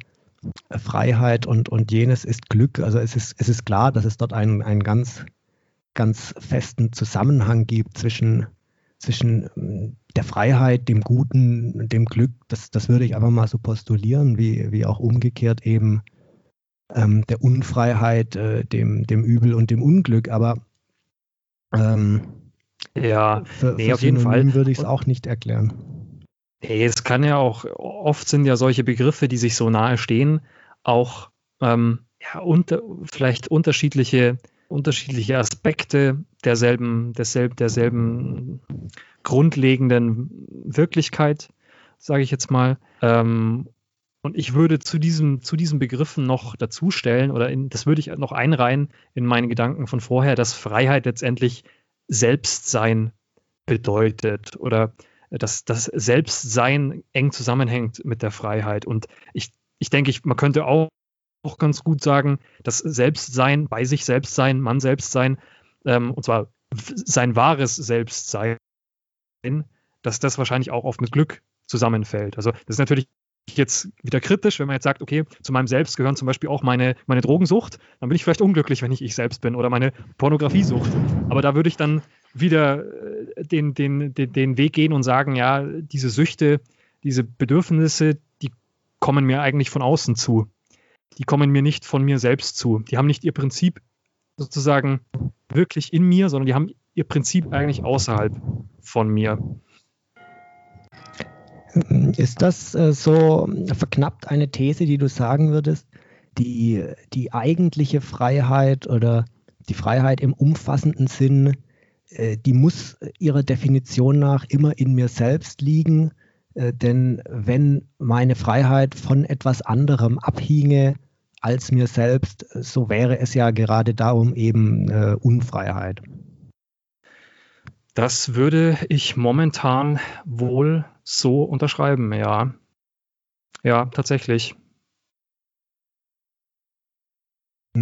Freiheit und, und jenes ist Glück. Also es ist, es ist klar, dass es dort einen, einen ganz, ganz festen Zusammenhang gibt zwischen, zwischen ähm, der Freiheit, dem Guten, dem Glück. Das, das würde ich einfach mal so postulieren, wie, wie auch umgekehrt eben ähm, der Unfreiheit, äh, dem, dem Übel und dem Unglück. Aber ähm, ja, für, nee, für auf jeden Fall würde ich es auch nicht erklären. Hey, es kann ja auch, oft sind ja solche Begriffe, die sich so nahe stehen, auch ähm, ja, unter, vielleicht unterschiedliche, unterschiedliche Aspekte derselben, derselben, derselben grundlegenden Wirklichkeit, sage ich jetzt mal. Ähm, und ich würde zu diesem, zu diesen Begriffen noch dazustellen, oder in, das würde ich noch einreihen in meinen Gedanken von vorher, dass Freiheit letztendlich Selbstsein bedeutet oder dass das Selbstsein eng zusammenhängt mit der Freiheit. Und ich, ich denke, ich, man könnte auch, auch ganz gut sagen, dass Selbstsein, bei sich selbst sein, Mann selbst sein, ähm, und zwar sein wahres Selbstsein, dass das wahrscheinlich auch oft mit Glück zusammenfällt. Also das ist natürlich jetzt wieder kritisch, wenn man jetzt sagt, okay, zu meinem Selbst gehören zum Beispiel auch meine, meine Drogensucht, dann bin ich vielleicht unglücklich, wenn ich ich selbst bin oder meine Pornografiesucht. Aber da würde ich dann wieder äh, den, den, den, den Weg gehen und sagen, ja, diese Süchte, diese Bedürfnisse, die kommen mir eigentlich von außen zu. Die kommen mir nicht von mir selbst zu. Die haben nicht ihr Prinzip sozusagen wirklich in mir, sondern die haben ihr Prinzip eigentlich außerhalb von mir. Ist das äh, so verknappt eine These, die du sagen würdest, die, die eigentliche Freiheit oder die Freiheit im umfassenden Sinn, äh, die muss ihrer Definition nach immer in mir selbst liegen? Äh, denn wenn meine Freiheit von etwas anderem abhinge als mir selbst, so wäre es ja gerade darum eben Unfreiheit. Das würde ich momentan wohl so unterschreiben, ja. Ja, tatsächlich.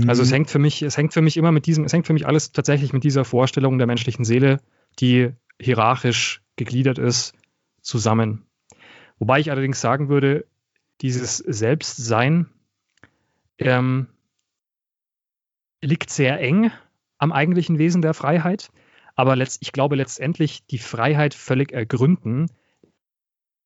Also es mhm. hängt für mich, es hängt für mich immer mit diesem, es hängt für mich alles tatsächlich mit dieser Vorstellung der menschlichen Seele, die hierarchisch gegliedert ist, zusammen. Wobei ich allerdings sagen würde, dieses Selbstsein ähm, liegt sehr eng am eigentlichen Wesen der Freiheit. Aber letzt, ich glaube letztendlich, die Freiheit völlig ergründen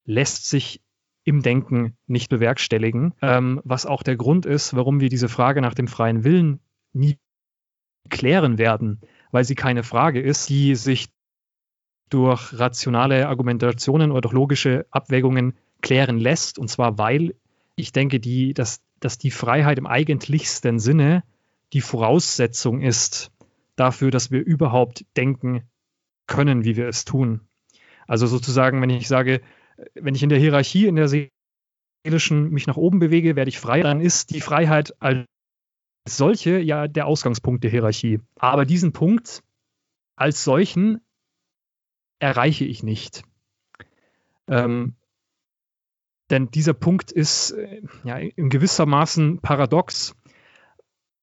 lässt sich im Denken nicht bewerkstelligen, ähm, was auch der Grund ist, warum wir diese Frage nach dem freien Willen nie klären werden, weil sie keine Frage ist, die sich durch rationale Argumentationen oder durch logische Abwägungen klären lässt. Und zwar, weil ich denke, die, dass, dass die Freiheit im eigentlichsten Sinne die Voraussetzung ist dafür, dass wir überhaupt denken können, wie wir es tun. Also sozusagen, wenn ich sage, wenn ich in der Hierarchie, in der seelischen mich nach oben bewege, werde ich frei, dann ist die Freiheit als solche ja der Ausgangspunkt der Hierarchie. Aber diesen Punkt als solchen erreiche ich nicht. Ähm, denn dieser Punkt ist äh, ja in gewissermaßen paradox,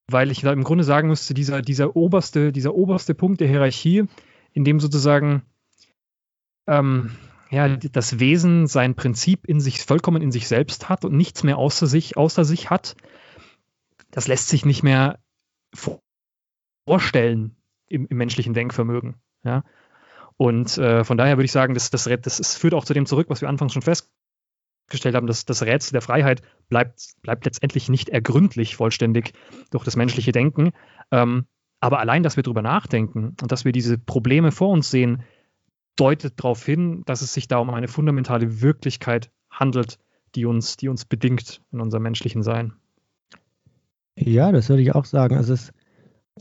weil ich im Grunde sagen müsste, dieser, dieser, oberste, dieser oberste Punkt der Hierarchie, in dem sozusagen ähm, ja, das Wesen sein Prinzip in sich vollkommen in sich selbst hat und nichts mehr außer sich, außer sich hat, das lässt sich nicht mehr vorstellen im, im menschlichen Denkvermögen. Ja? Und äh, von daher würde ich sagen, das, das, das, das führt auch zu dem zurück, was wir anfangs schon festgestellt haben, dass das Rätsel der Freiheit bleibt, bleibt letztendlich nicht ergründlich vollständig durch das menschliche Denken. Ähm, aber allein, dass wir darüber nachdenken und dass wir diese Probleme vor uns sehen, deutet darauf hin, dass es sich da um eine fundamentale Wirklichkeit handelt, die uns, die uns bedingt in unserem menschlichen Sein. Ja, das würde ich auch sagen. Also es,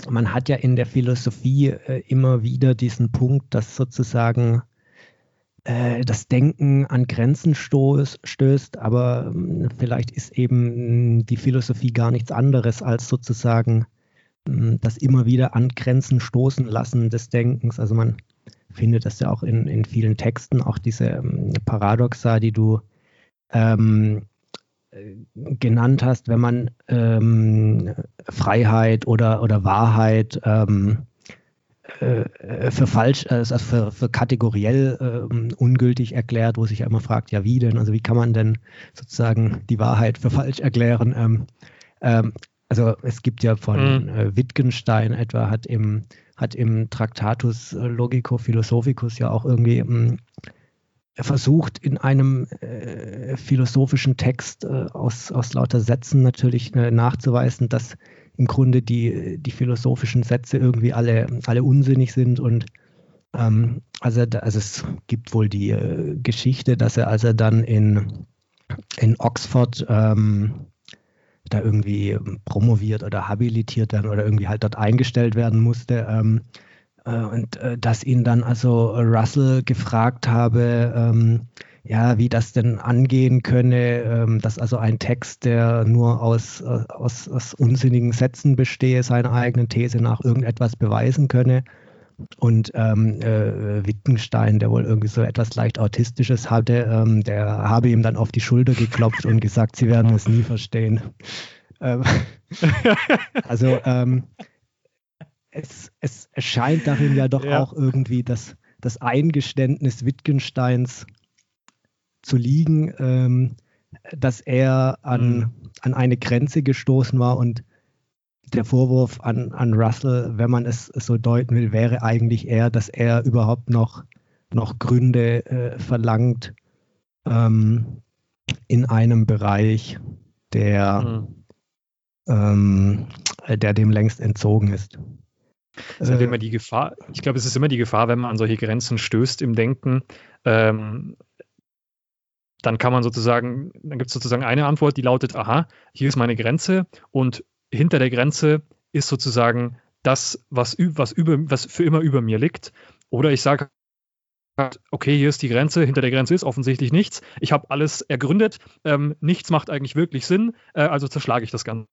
man hat ja in der Philosophie äh, immer wieder diesen Punkt, dass sozusagen äh, das Denken an Grenzen stoß, stößt, aber äh, vielleicht ist eben die Philosophie gar nichts anderes als sozusagen hm, das immer wieder an Grenzen stoßen lassen des Denkens. Also man findet das ja auch in, in vielen Texten, auch diese ähm, Paradoxa, die du ähm, genannt hast, wenn man ähm, Freiheit oder, oder Wahrheit ähm, äh, für falsch, also für, für kategoriell äh, ungültig erklärt, wo sich ja immer fragt, ja wie denn, also wie kann man denn sozusagen die Wahrheit für falsch erklären? Ähm, ähm also es gibt ja von mhm. äh, Wittgenstein etwa, hat im, hat im Tractatus Logico Philosophicus ja auch irgendwie ähm, versucht in einem äh, philosophischen Text äh, aus, aus lauter Sätzen natürlich äh, nachzuweisen, dass im Grunde die, die philosophischen Sätze irgendwie alle, alle unsinnig sind und ähm, also, also es gibt wohl die äh, Geschichte, dass er, als er dann in, in Oxford ähm, da irgendwie promoviert oder habilitiert dann oder irgendwie halt dort eingestellt werden musste, ähm, äh, und äh, dass ihn dann also Russell gefragt habe, ähm, ja, wie das denn angehen könne, ähm, dass also ein Text, der nur aus, äh, aus, aus unsinnigen Sätzen bestehe, seiner eigenen These nach irgendetwas beweisen könne. Und ähm, äh, Wittgenstein, der wohl irgendwie so etwas leicht Autistisches hatte, ähm, der habe ihm dann auf die Schulter geklopft und gesagt, sie werden es nie verstehen. Ähm, [LAUGHS] also ähm, es, es erscheint darin ja doch ja. auch irgendwie das, das Eingeständnis Wittgensteins zu liegen, ähm, dass er an, mhm. an eine Grenze gestoßen war und der Vorwurf an, an Russell, wenn man es so deuten will, wäre eigentlich eher, dass er überhaupt noch, noch Gründe äh, verlangt ähm, in einem Bereich, der, mhm. ähm, der dem längst entzogen ist. Es ist halt immer die Gefahr, ich glaube, es ist immer die Gefahr, wenn man an solche Grenzen stößt im Denken, ähm, dann kann man sozusagen, dann gibt es sozusagen eine Antwort, die lautet, aha, hier ist meine Grenze und hinter der Grenze ist sozusagen das, was, was, über, was für immer über mir liegt. Oder ich sage, okay, hier ist die Grenze, hinter der Grenze ist offensichtlich nichts. Ich habe alles ergründet, ähm, nichts macht eigentlich wirklich Sinn, äh, also zerschlage ich das Ganze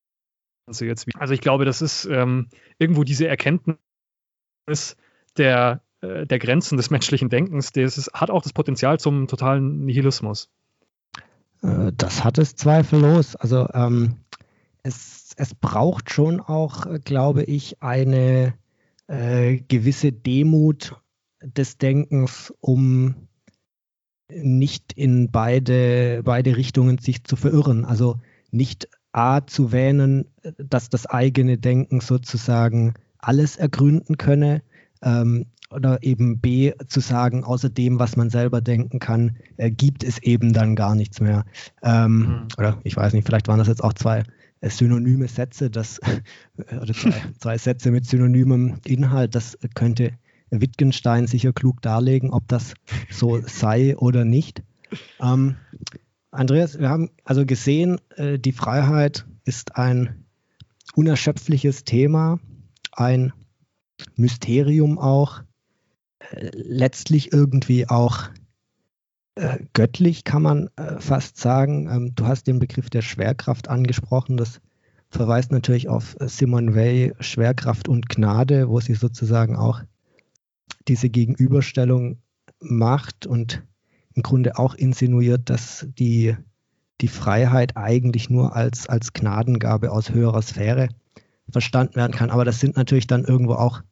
jetzt wieder. Also ich glaube, das ist ähm, irgendwo diese Erkenntnis der, äh, der Grenzen des [LAUGHS] menschlichen Denkens, das ist, hat auch das Potenzial zum totalen Nihilismus. Äh, das hat es zweifellos. Also ähm, es, es braucht schon auch, glaube ich, eine äh, gewisse Demut des Denkens, um nicht in beide, beide Richtungen sich zu verirren. Also nicht A zu wähnen, dass das eigene Denken sozusagen alles ergründen könne ähm, oder eben B zu sagen, außer dem, was man selber denken kann, äh, gibt es eben dann gar nichts mehr. Ähm, mhm. Oder ich weiß nicht, vielleicht waren das jetzt auch zwei äh, synonyme Sätze, das, [LAUGHS] oder zwei, zwei Sätze mit synonymem Inhalt, das könnte Wittgenstein sicher klug darlegen, ob das so sei oder nicht. Ähm, Andreas, wir haben also gesehen, äh, die Freiheit ist ein unerschöpfliches Thema, ein Mysterium auch, äh, letztlich irgendwie auch äh, göttlich, kann man äh, fast sagen. Ähm, du hast den Begriff der Schwerkraft angesprochen. Das verweist natürlich auf äh, Simone Weil, Schwerkraft und Gnade, wo sie sozusagen auch diese Gegenüberstellung macht und im Grunde auch insinuiert, dass die, die Freiheit eigentlich nur als, als Gnadengabe aus höherer Sphäre verstanden werden kann. Aber das sind natürlich dann irgendwo auch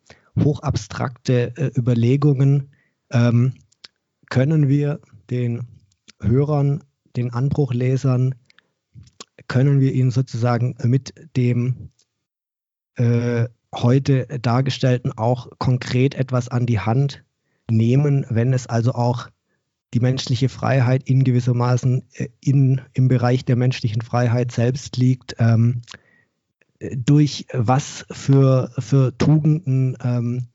hochabstrakte äh, Überlegungen. Ähm, können wir den Hörern, den Anbruchlesern, können wir ihnen sozusagen mit dem äh, heute dargestellten auch konkret etwas an die Hand nehmen, wenn es also auch die menschliche Freiheit in gewissermaßen äh, in, im Bereich der menschlichen Freiheit selbst liegt, ähm, durch was für, für Tugenden ähm,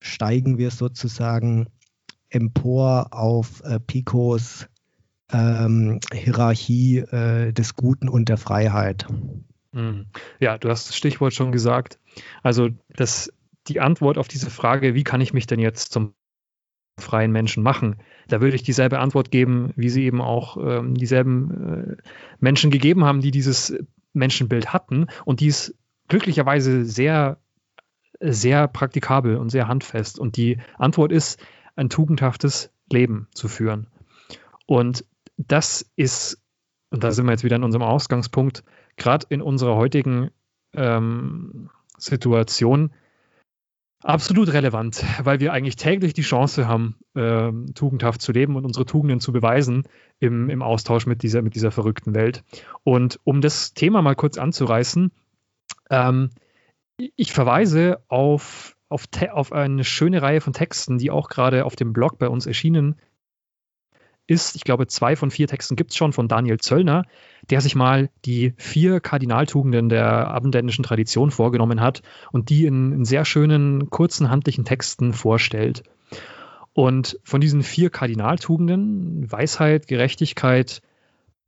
steigen wir sozusagen empor auf äh, Picos ähm, Hierarchie äh, des Guten und der Freiheit. Hm. Ja, du hast das Stichwort schon gesagt. Also das, die Antwort auf diese Frage, wie kann ich mich denn jetzt zum freien Menschen machen? Da würde ich dieselbe Antwort geben, wie sie eben auch ähm, dieselben äh, Menschen gegeben haben, die dieses Menschenbild hatten und die ist glücklicherweise sehr, sehr praktikabel und sehr handfest. Und die Antwort ist, ein tugendhaftes Leben zu führen. Und das ist, und da sind wir jetzt wieder in unserem Ausgangspunkt, gerade in unserer heutigen ähm, Situation absolut relevant, weil wir eigentlich täglich die Chance haben, ähm, tugendhaft zu leben und unsere Tugenden zu beweisen im, im Austausch mit dieser, mit dieser verrückten Welt. Und um das Thema mal kurz anzureißen, ähm, ich verweise auf, auf, auf eine schöne Reihe von Texten, die auch gerade auf dem Blog bei uns erschienen ist, ich glaube, zwei von vier Texten gibt es schon von Daniel Zöllner, der sich mal die vier Kardinaltugenden der abendländischen Tradition vorgenommen hat und die in, in sehr schönen, kurzen, handlichen Texten vorstellt. Und von diesen vier Kardinaltugenden, Weisheit, Gerechtigkeit,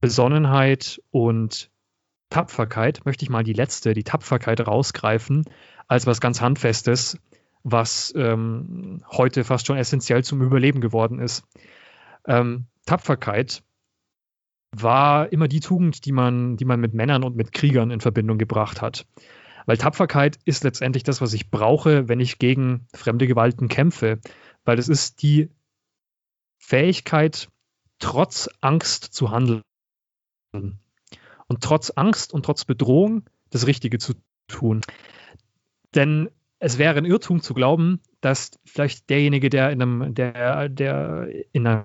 Besonnenheit und Tapferkeit, möchte ich mal die letzte, die Tapferkeit rausgreifen, als was ganz Handfestes, was ähm, heute fast schon essentiell zum Überleben geworden ist. Ähm, Tapferkeit war immer die Tugend, die man, die man mit Männern und mit Kriegern in Verbindung gebracht hat. Weil Tapferkeit ist letztendlich das, was ich brauche, wenn ich gegen fremde Gewalten kämpfe. Weil es ist die Fähigkeit, trotz Angst zu handeln. Und trotz Angst und trotz Bedrohung das Richtige zu tun. Denn es wäre ein Irrtum zu glauben, dass vielleicht derjenige, der in einem, der, der in einem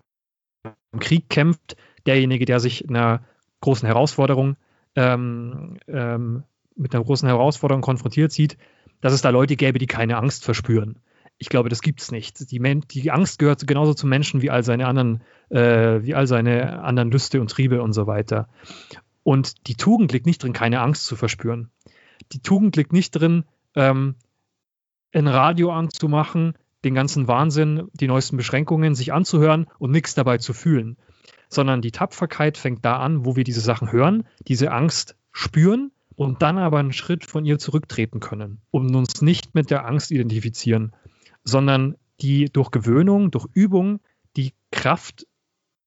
Krieg kämpft, derjenige, der sich einer großen Herausforderung ähm, ähm, mit einer großen Herausforderung konfrontiert sieht, dass es da Leute gäbe, die keine Angst verspüren. Ich glaube, das gibt es nicht. Die, die, Angst gehört genauso zum Menschen wie all seine anderen, äh, wie all seine anderen Lüste und Triebe und so weiter. Und die Tugend liegt nicht drin, keine Angst zu verspüren. Die Tugend liegt nicht drin, ähm, ein Radio anzumachen, den ganzen Wahnsinn, die neuesten Beschränkungen sich anzuhören und nichts dabei zu fühlen. Sondern die Tapferkeit fängt da an, wo wir diese Sachen hören, diese Angst spüren und dann aber einen Schritt von ihr zurücktreten können, um uns nicht mit der Angst identifizieren, sondern die durch Gewöhnung, durch Übung die Kraft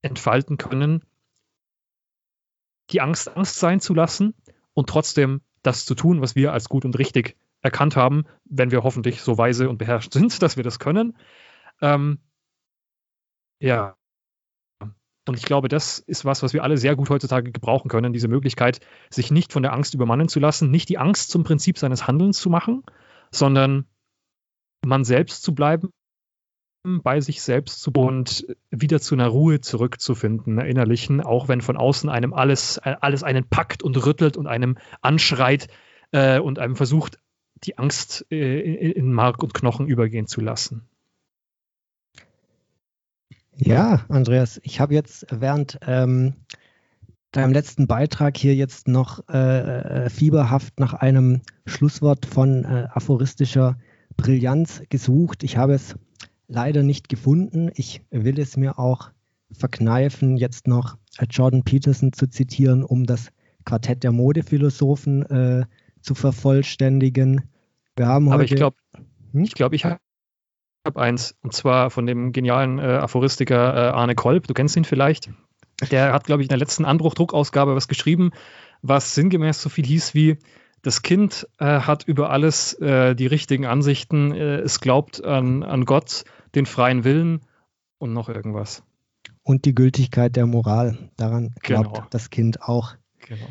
entfalten können, die Angst Angst sein zu lassen und trotzdem das zu tun, was wir als gut und richtig erkannt haben, wenn wir hoffentlich so weise und beherrscht sind, [LAUGHS] dass wir das können. Ähm, ja. Und ich glaube, das ist was, was wir alle sehr gut heutzutage gebrauchen können, diese Möglichkeit, sich nicht von der Angst übermannen zu lassen, nicht die Angst zum Prinzip seines Handelns zu machen, sondern man selbst zu bleiben bei sich selbst zu und wieder zu einer Ruhe zurückzufinden, einer innerlichen, auch wenn von außen einem alles, alles einen packt und rüttelt und einem anschreit äh, und einem versucht, die Angst äh, in Mark und Knochen übergehen zu lassen. Ja, Andreas, ich habe jetzt während ähm, deinem letzten Beitrag hier jetzt noch äh, äh, fieberhaft nach einem Schlusswort von äh, aphoristischer Brillanz gesucht. Ich habe es leider nicht gefunden. Ich will es mir auch verkneifen, jetzt noch äh, Jordan Peterson zu zitieren, um das Quartett der Modephilosophen äh, zu vervollständigen. Wir haben Aber heute, ich glaube, hm? ich, glaub, ich habe eins, und zwar von dem genialen äh, Aphoristiker äh, Arne Kolb. Du kennst ihn vielleicht. Der hat, glaube ich, in der letzten Anbruch-Druckausgabe was geschrieben, was sinngemäß so viel hieß wie: Das Kind äh, hat über alles äh, die richtigen Ansichten, äh, es glaubt an, an Gott, den freien Willen und noch irgendwas. Und die Gültigkeit der Moral. Daran glaubt genau. das Kind auch. Genau.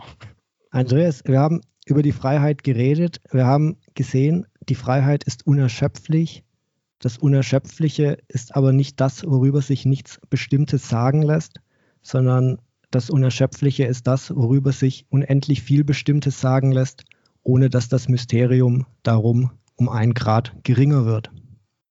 Andreas, wir haben über die Freiheit geredet. Wir haben gesehen, die Freiheit ist unerschöpflich. Das Unerschöpfliche ist aber nicht das, worüber sich nichts Bestimmtes sagen lässt, sondern das Unerschöpfliche ist das, worüber sich unendlich viel Bestimmtes sagen lässt, ohne dass das Mysterium darum um ein Grad geringer wird.